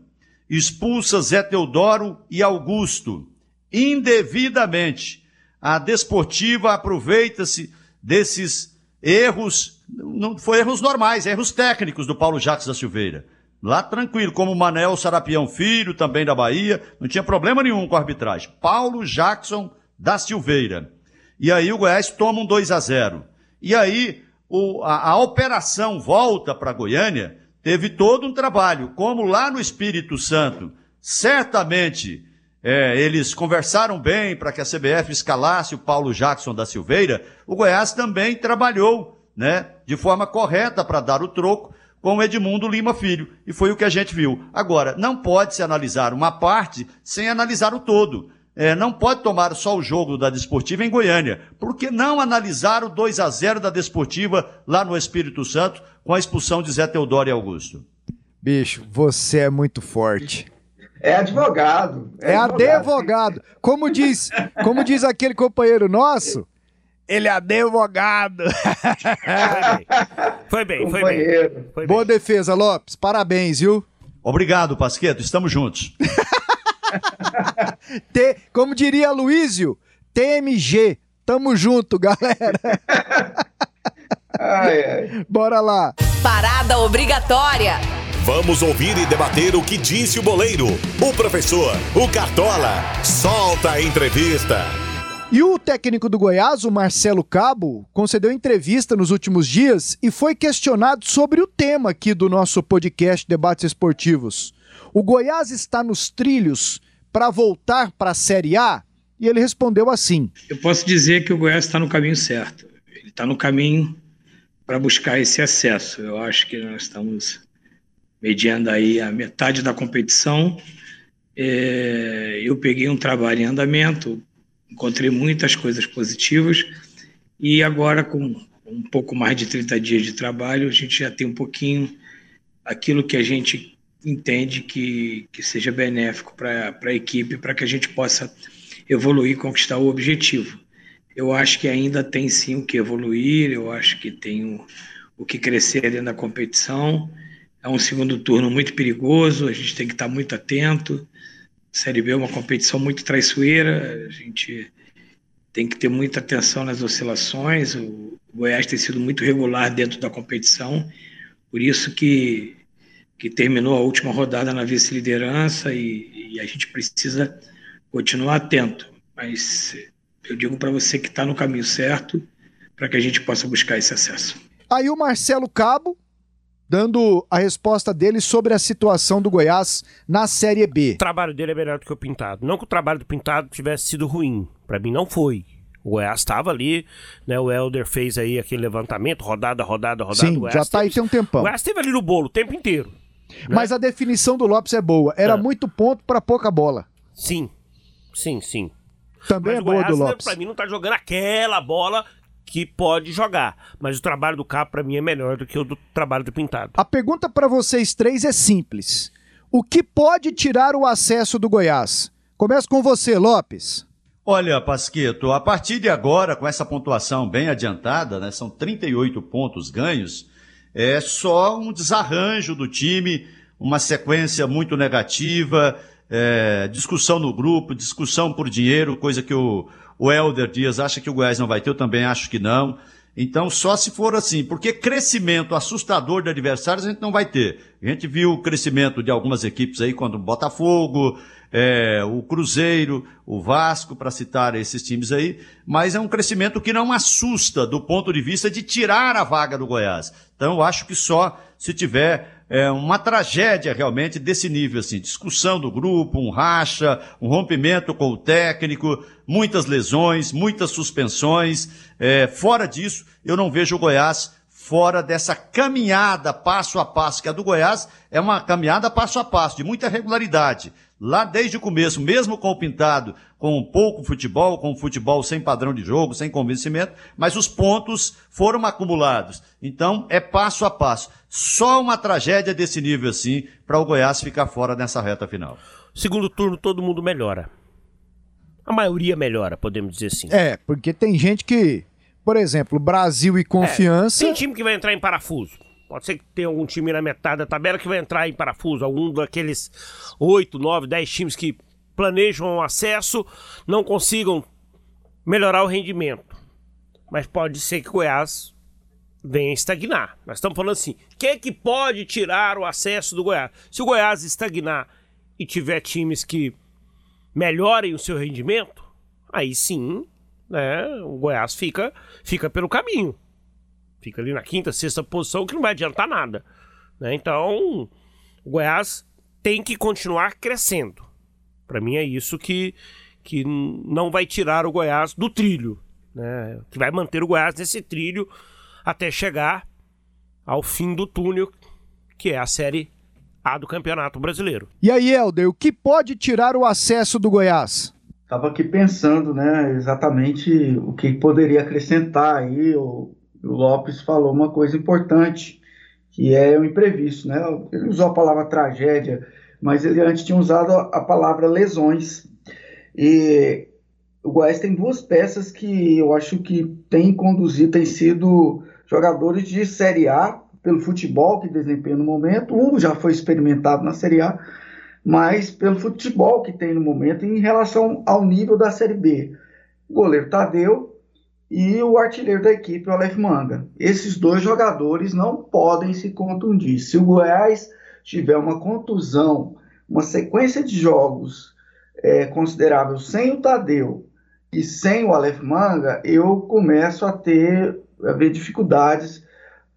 Expulsa Zé Teodoro e Augusto indevidamente. A desportiva aproveita-se desses erros, não foi erros normais, erros técnicos do Paulo Jackson da Silveira. Lá tranquilo, como o Manel Sarapião Filho, também da Bahia, não tinha problema nenhum com a arbitragem. Paulo Jackson da Silveira. E aí o Goiás toma um 2 a 0. E aí o, a, a operação volta para Goiânia, teve todo um trabalho, como lá no Espírito Santo, certamente é, eles conversaram bem para que a CBF escalasse o Paulo Jackson da Silveira, o Goiás também trabalhou né, de forma correta para dar o troco com o Edmundo Lima Filho. E foi o que a gente viu. Agora, não pode se analisar uma parte sem analisar o todo. É, não pode tomar só o jogo da Desportiva em Goiânia. Por que não analisar o 2 a 0 da Desportiva lá no Espírito Santo com a expulsão de Zé Teodoro e Augusto? Bicho, você é muito forte. É advogado. É, advogado. Como diz, como diz aquele companheiro nosso, ele é advogado. Foi bem, foi bem. Foi bem. Boa defesa, Lopes. Parabéns, viu? Obrigado, Pasqueto. Estamos juntos. T, como diria Luísio, TMG. Tamo junto, galera. Ai, ai. Bora lá. Parada obrigatória. Vamos ouvir e debater o que disse o boleiro, o professor, o Cartola. Solta a entrevista. E o técnico do Goiás, o Marcelo Cabo, concedeu entrevista nos últimos dias e foi questionado sobre o tema aqui do nosso podcast Debates Esportivos. O Goiás está nos trilhos para voltar para a Série A? E ele respondeu assim: Eu posso dizer que o Goiás está no caminho certo. Ele está no caminho para buscar esse acesso. Eu acho que nós estamos mediando aí a metade da competição. É, eu peguei um trabalho em andamento, encontrei muitas coisas positivas e agora com um pouco mais de 30 dias de trabalho, a gente já tem um pouquinho aquilo que a gente entende que, que seja benéfico para a equipe, para que a gente possa evoluir conquistar o objetivo. Eu acho que ainda tem sim o que evoluir, eu acho que tem o, o que crescer dentro da competição. É um segundo turno muito perigoso, a gente tem que estar muito atento. Série B é uma competição muito traiçoeira, a gente tem que ter muita atenção nas oscilações. O Goiás tem sido muito regular dentro da competição, por isso que, que terminou a última rodada na vice-liderança e, e a gente precisa continuar atento. Mas eu digo para você que está no caminho certo para que a gente possa buscar esse acesso. Aí o Marcelo Cabo, dando a resposta dele sobre a situação do Goiás na Série B. O trabalho dele é melhor do que o Pintado. Não que o trabalho do Pintado tivesse sido ruim. Para mim não foi. O Goiás estava ali, né? O Helder fez aí aquele levantamento, rodada, rodada, rodada. Sim, já tá aí tem um tempão. O Goiás esteve ali no bolo o tempo inteiro. Mas a definição do Lopes é boa. Era É. muito ponto para pouca bola. Sim, sim, sim. Também Mas é o boa Goiás, do né, Lopes. pra mim, não tá jogando aquela bola que pode jogar. Mas o trabalho do Capo, pra mim, é melhor do que o do trabalho do Pintado. A pergunta para vocês três é simples. O que pode tirar o acesso do Goiás? Começa com você, Lopes. Olha, Pasqueto, a partir de agora, com essa pontuação bem adiantada, né, são 38 pontos ganhos, é só um desarranjo do time, uma sequência muito negativa, é, discussão no grupo, discussão por dinheiro, coisa que o, o Helder Dias acha que o Goiás não vai ter, eu também acho que não. Então, só se for assim, porque crescimento assustador de adversários a gente não vai ter. A gente viu o crescimento de algumas equipes aí, quando o Botafogo, é, o Cruzeiro, o Vasco, para citar esses times aí, mas é um crescimento que não assusta do ponto de vista de tirar a vaga do Goiás. Então, eu acho que só se tiver é, uma tragédia realmente desse nível, assim, discussão do grupo, um racha, um rompimento com o técnico, muitas lesões, muitas suspensões. É, fora disso, eu não vejo o Goiás fora dessa caminhada passo a passo, que a do Goiás é uma caminhada passo a passo, de muita regularidade. Lá desde o começo, mesmo com o Pintado, com pouco futebol, com futebol sem padrão de jogo, sem convencimento, mas os pontos foram acumulados. Então, é passo a passo. Só uma tragédia desse nível assim para o Goiás ficar fora nessa reta final. Segundo turno, todo mundo melhora. A maioria melhora, podemos dizer assim. É, porque tem gente que, por exemplo, Brasil e Confiança. É, tem time que vai entrar em parafuso. Pode ser que tenha algum time na metade da tabela que vai entrar em parafuso. Algum daqueles 8, 9, 10 times que planejam o acesso não consigam melhorar o rendimento. Mas pode ser que o Goiás venha estagnar. Nós estamos falando assim: o que, é que pode tirar o acesso do Goiás? Se o Goiás estagnar e tiver times que melhorem o seu rendimento, aí sim né, o Goiás fica, fica pelo caminho. Fica ali na quinta, sexta posição, que não vai adiantar nada. Né? Então, o Goiás tem que continuar crescendo. Para mim é isso que, que não vai tirar o Goiás do trilho. Né? Que vai manter o Goiás nesse trilho até chegar ao fim do túnel, que é a Série A do Campeonato Brasileiro. E aí, Helder, o que pode tirar o acesso do Goiás? Estava aqui pensando, né, exatamente o que poderia acrescentar aí, o, o Lopes falou uma coisa importante, que é o imprevisto, né? Ele usou a palavra tragédia, mas ele antes tinha usado a palavra lesões. E o Goiás tem duas peças que eu acho que tem conduzido, tem sido jogadores de Série A, pelo futebol que desempenha no momento. Um já foi experimentado na Série A, mas pelo futebol que tem no momento em relação ao nível da Série B. O goleiro Tadeu e o artilheiro da equipe, o Aleph Manga. Esses dois jogadores não podem se contundir. Se o Goiás tiver uma contusão, uma sequência de jogos é, considerável sem o Tadeu e sem o Aleph Manga, eu começo a ter a ver dificuldades,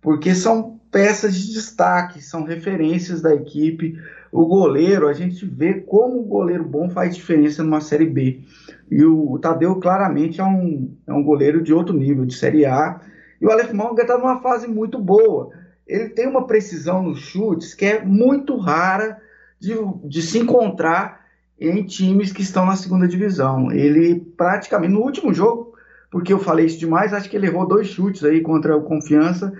porque são peças de destaque, são referências da equipe. O goleiro, a gente vê como o goleiro bom faz diferença numa Série B. E o, Tadeu claramente é um, é um goleiro de outro nível, de Série A. E o Aleph Manga está numa fase muito boa. Ele tem uma precisão nos chutes que é muito rara de, de se encontrar em times que estão na segunda divisão. Ele praticamente, no último jogo, porque eu falei isso demais, acho que ele errou dois chutes aí contra o Confiança,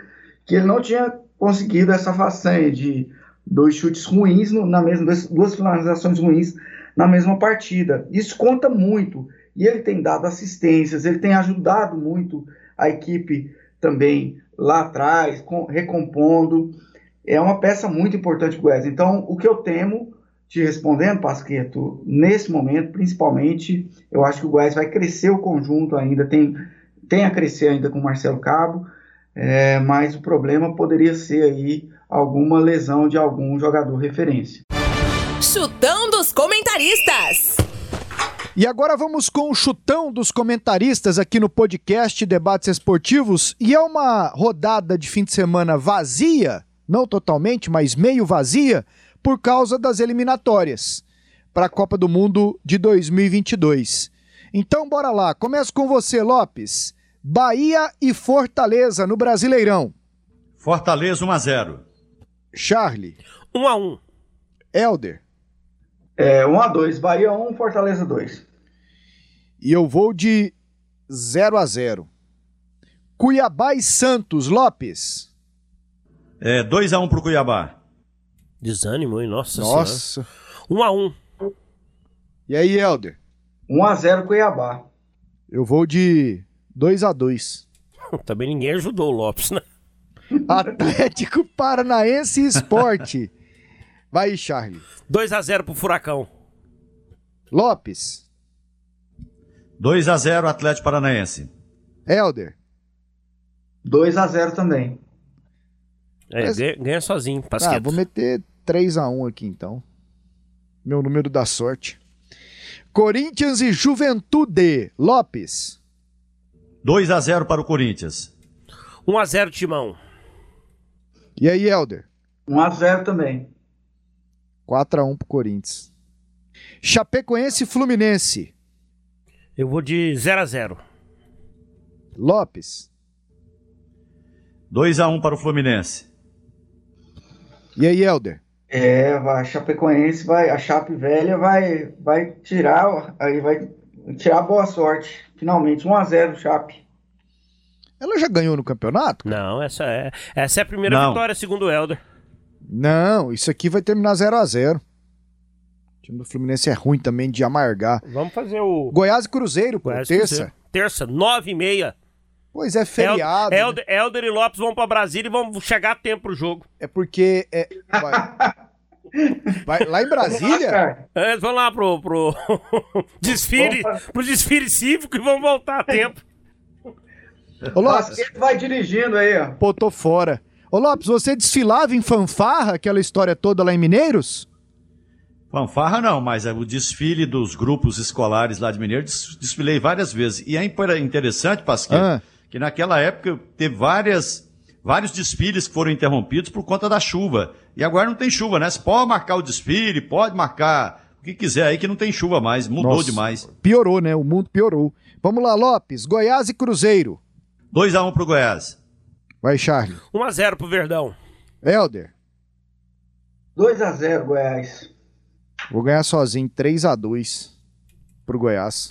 que ele não tinha conseguido essa façanha de dois chutes ruins no, na mesma duas finalizações ruins na mesma partida. Isso conta muito. E ele tem dado assistências, ele tem ajudado muito a equipe também lá atrás, com, recompondo. É uma peça muito importante para o Goiás. Então, o que eu temo, te respondendo, Pasqueto, nesse momento, principalmente, eu acho que o Goiás vai crescer o conjunto ainda, tem, tem a crescer ainda com o Marcelo Cabo, é, mas o problema poderia ser aí alguma lesão de algum jogador referência. Chutão dos comentaristas. E agora vamos com o chutão dos comentaristas aqui no podcast Debates Esportivos. E é uma rodada de fim de semana vazia, não totalmente, mas meio vazia, por causa das eliminatórias para a Copa do Mundo de 2022. Então bora lá, começo com você, Lopes. Bahia e Fortaleza no Brasileirão. Fortaleza 1 a 0. Charlie. 1 a 1. Elder. É, 1 a 2 Bahia 1, Fortaleza 2. E eu vou de 0 a 0 Cuiabá e Santos, Lopes. É, 2 a 1 pro Cuiabá. Desânimo, hein? Nossa, Nossa. 1 a 1 E aí, Helder? 1 a 0 Cuiabá. Eu vou de 2 a 2 Também ninguém ajudou o Lopes, né? Atlético Paranaense Esporte. Vai, Charlie. 2 a 0 pro Furacão. Lopes. 2 a 0 Atlético Paranaense. Helder. 2 a 0 também. É, Mas... ganha, sozinho, Pasqueto. Ah, vou meter 3 a 1 aqui então. Meu número da sorte. Corinthians e Juventude. Lopes. 2 a 0 para o Corinthians. 1 a 0 Timão. E aí, Helder? 1 a 0 também. 4x1 pro Corinthians. Chapecoense e Fluminense. Eu vou de 0x0. Lopes. 2x1 para o Fluminense. E aí, Helder? É, a Chapecoense vai, a Chape velha vai, vai tirar, aí vai tirar boa sorte. Finalmente, 1x0 Chape. Ela já ganhou no campeonato? Não, essa é, essa é a primeira Não. vitória, segundo o Helder. Não, isso aqui vai terminar 0 a 0 O time do Fluminense é ruim também de amargar. Vamos fazer o. Goiás e Cruzeiro, pô, Goiás terça. Cruzeiro. Terça, nove e meia. Pois é, feriado. né? Helder, Helder e Lopes vão pra Brasília e vão chegar a tempo pro jogo. É porque. É, vai. Vai- lá em Brasília? É, Eles vão lá pro, pro desfile, pro desfile cívico e vão voltar a tempo. Ô Lopes, Basquete vai dirigindo aí, ó. pô, tô fora. Ô Lopes, você desfilava em fanfarra, aquela história toda lá em Mineiros? Fanfarra não, mas é o desfile dos grupos escolares lá de Mineiro, des- desfilei várias vezes. E é interessante, Pasqueiro, Ah. que naquela época teve várias, vários desfiles que foram interrompidos por conta da chuva. E agora não tem chuva, né? Você pode marcar o desfile, pode marcar o que quiser aí, que não tem chuva mais, mudou Nossa, demais. Piorou, né? O mundo piorou. Vamos lá, Lopes. Goiás e Cruzeiro. 2x1 pro Goiás. Vai, Charlie. 1x0 pro Verdão. Helder. 2x0 Goiás. Vou ganhar sozinho, 3 a 2 pro Goiás.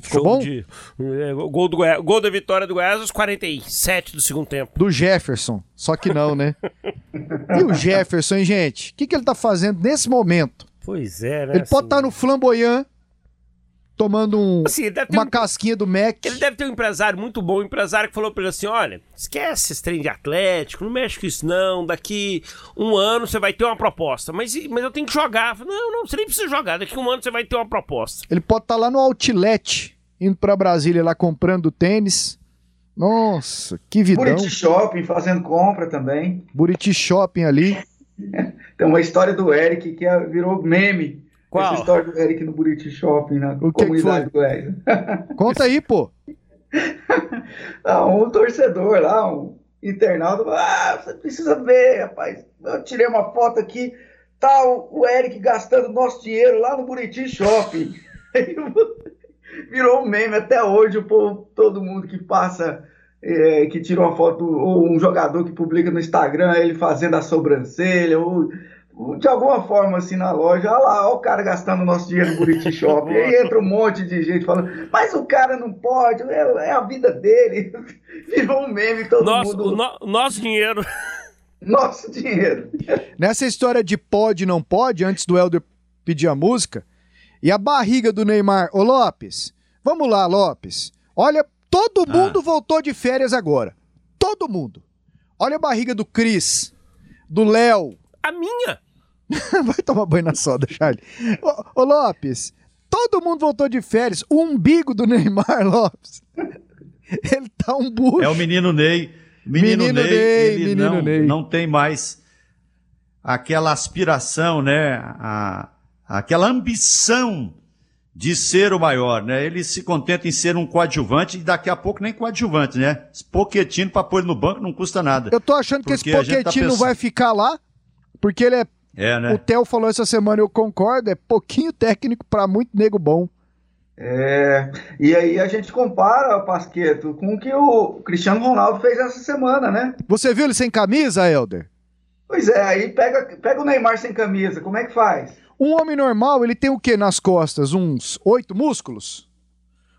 Ficou bom? de. é, gol, do Goiás, gol da vitória do Goiás aos 47 do segundo tempo. Do Jefferson. Só que não, né? e o Jefferson, hein, gente? O que, que ele tá fazendo nesse momento? Pois é, né? ele pode estar no flamboyant, tomando um- Assim, uma um- casquinha do Mac. Ele deve ter um empresário muito bom, um empresário que falou pra ele assim: olha, esquece esse trem de Atlético, não mexe com isso não, daqui um ano você vai ter uma proposta. Mas, mas eu tenho que jogar. Falei, Não, não, você nem precisa jogar, daqui um ano você vai ter uma proposta. Ele pode estar lá no Outlet, indo pra Brasília lá comprando tênis. Nossa, que vidão. Buriti Shopping fazendo compra também. Buriti Shopping ali. Tem uma história do Eric que é- virou meme. Qual? Essa história do Eric no Buriti Shopping, na O que que comunidade do Goiás. Conta aí, pô. Ah, um torcedor lá, um internauta, ah, você precisa ver, rapaz. Eu tirei uma foto aqui, tá o, o Eric gastando nosso dinheiro lá no Buriti Shopping. Virou um meme até hoje, o povo, todo mundo que passa, é, que tira uma foto, ou um jogador que publica no Instagram, ele fazendo a sobrancelha, ou de alguma forma assim na loja, olha lá, olha o cara gastando nosso dinheiro no Buriti Shopping. Aí entra um monte de gente falando, mas o cara não pode, é, é a vida dele. Virou um meme, todo Nosso, mundo. o no- nosso dinheiro. Nosso dinheiro. Nessa história de pode não pode, antes do Helder pedir a música, e a barriga do Neymar. Ô Lopes, vamos lá, Lopes. Olha, todo mundo voltou de férias agora. Todo mundo. Olha a barriga do Cris, do Léo. A minha. Vai tomar banho na soda, Charlie. Ô, ô, Lopes, todo mundo voltou de férias. O umbigo do Neymar, Lopes. Ele tá um bucho. É o menino Ney. Menino, Menino Ney, Ney, ele menino não, Ney. não tem mais aquela aspiração, né? A, aquela ambição de ser o maior, né? Ele se contenta em ser um coadjuvante e daqui a pouco nem coadjuvante, né? Poquetino para pôr no banco não custa nada. Eu tô achando que esse gente tá pensando- vai ficar lá, porque ele é É, O né? Theo falou essa semana, eu concordo, é pouquinho técnico pra muito nego bom. É, e aí a gente compara, Pasqueto, com o que o Cristiano Ronaldo fez essa semana, né? Você viu ele sem camisa, Helder? Pois é, aí pega, pega o Neymar sem camisa, como é que faz? Um homem normal, ele tem o quê nas costas? Uns oito músculos?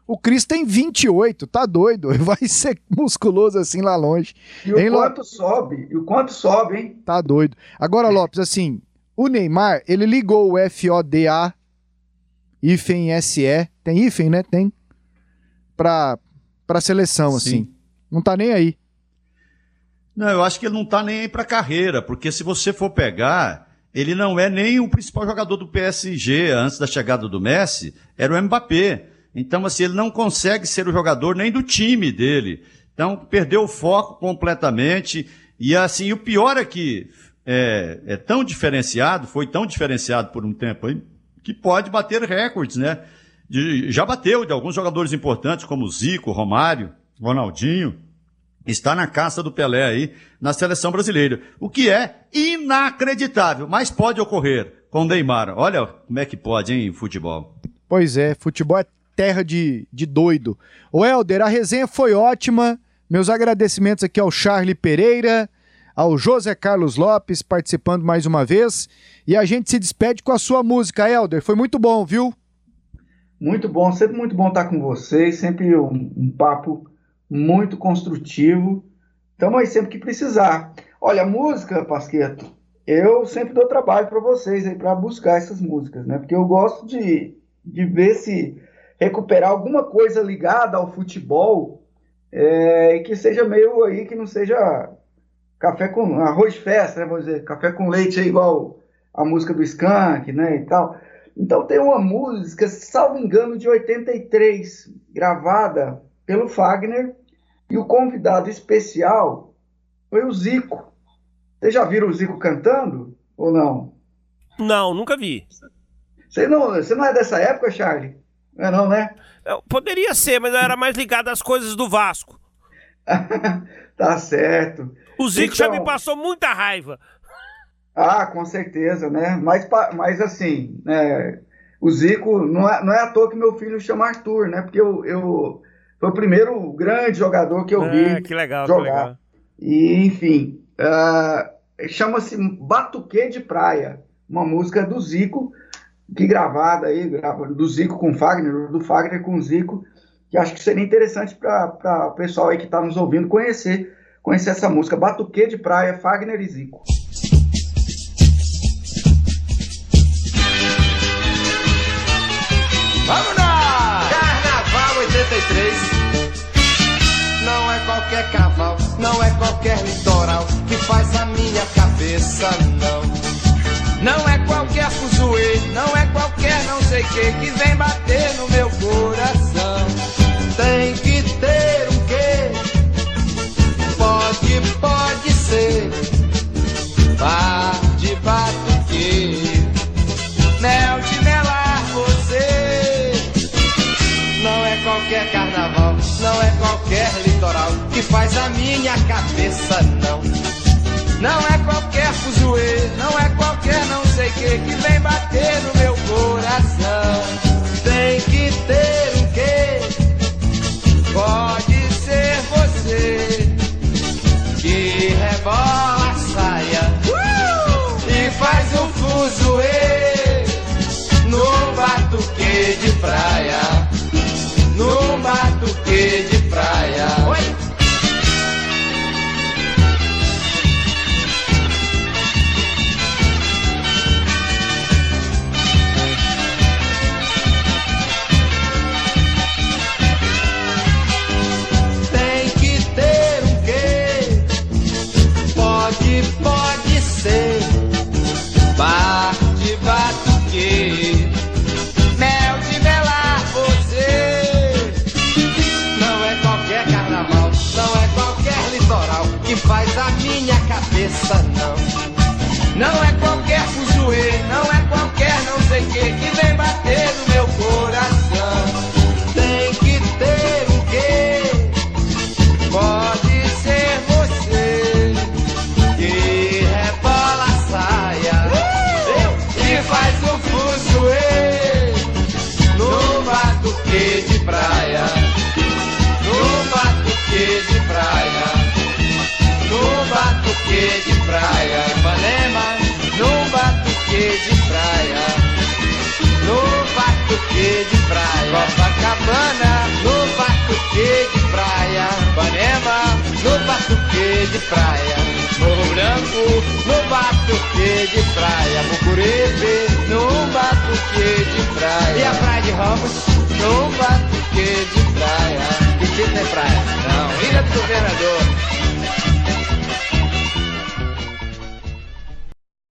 O Cris tem 28, tá doido. Vai ser musculoso assim lá longe. E o Hein, quanto sobe, e o quanto sobe, hein? Tá doido. Agora, Lopes, assim, o Neymar, ele ligou o FODA, hífen SE, tem hífen, né? Tem. Pra, pra seleção, Sim. assim. Não tá nem aí. Não, eu acho que ele não tá nem aí pra carreira, porque se você for pegar, ele não é nem o principal jogador do PSG antes da chegada do Messi, era o Mbappé. Então, assim, ele não consegue ser o jogador nem do time dele. Então, perdeu o foco completamente. E, assim, o pior é que é, é tão diferenciado, foi tão diferenciado por um tempo aí, que pode bater recordes, né? De- já bateu de alguns jogadores importantes, como Zico, Romário, Ronaldinho está na caça do Pelé aí na seleção brasileira. O que é inacreditável, mas pode ocorrer com o Neymar. Olha como é que pode, hein, futebol. Pois é, futebol é terra de, de doido. Ô Helder, a resenha foi ótima. Meus agradecimentos aqui ao Charlie Pereira, ao José Carlos Lopes participando mais uma vez. E a gente se despede com a sua música, Helder. Foi muito bom, viu? Muito bom, sempre muito bom estar com vocês, sempre um, um papo muito construtivo. Estamos aí sempre que precisar. Olha, música, Pasqueto, eu sempre dou trabalho para vocês aí para buscar essas músicas, né? Porque eu gosto de, de ver se recuperar alguma coisa ligada ao futebol é, que seja meio aí, que não seja café com arroz festa, né? Vamos dizer, café com leite é igual a música do Skank, né? E tal. Então tem uma música, salvo engano, de 83, gravada pelo Fagner, e o convidado especial foi o Zico. Vocês já viram o Zico cantando ou não? Não, nunca vi. Você não, você não é dessa época, Charlie? Não é não, né? Eu, poderia ser, mas eu era mais ligado às coisas do Vasco. tá certo. O Zico então... já me então- passou muita raiva. Ah, com certeza, né? Mas, mas assim, né, o Zico, não é, não é à toa que meu filho chama Arthur, né? Porque eu, eu foi o primeiro grande jogador que eu é, vi que legal, jogar. Que legal. E, enfim, uh, chama-se Batuque de Praia, uma música do Zico, que gravada aí, do Zico com Fagner, do Fagner com Zico, que acho que seria interessante para o pessoal aí que está nos ouvindo conhecer, conhecer essa música, Batuque de Praia, Fagner e Zico. Vamos lá! Carnaval 83. Não é qualquer cavalo, não é qualquer litoral que faz a minha cabeça, não. Não é qualquer fuzuê, não é qualquer não sei que que vem bater no meu coração. Tem que Pode, ser. Bar de batuque, mel de qualquer carnaval, não é qualquer litoral que faz a minha cabeça, não. Não é qualquer fuzuê, não é qualquer não sei que que vem bater no meu coração. Batuque faz a minha cabeça, não. Não é qualquer fuzuê, não é qualquer não sei que que batuque de praia, Morro Branco, no batuque de praia, Mucuripe, no batuque de praia, e a Praia de Ramos, no batuque de praia, que tipo tem praia? Não, Ilha do Governador.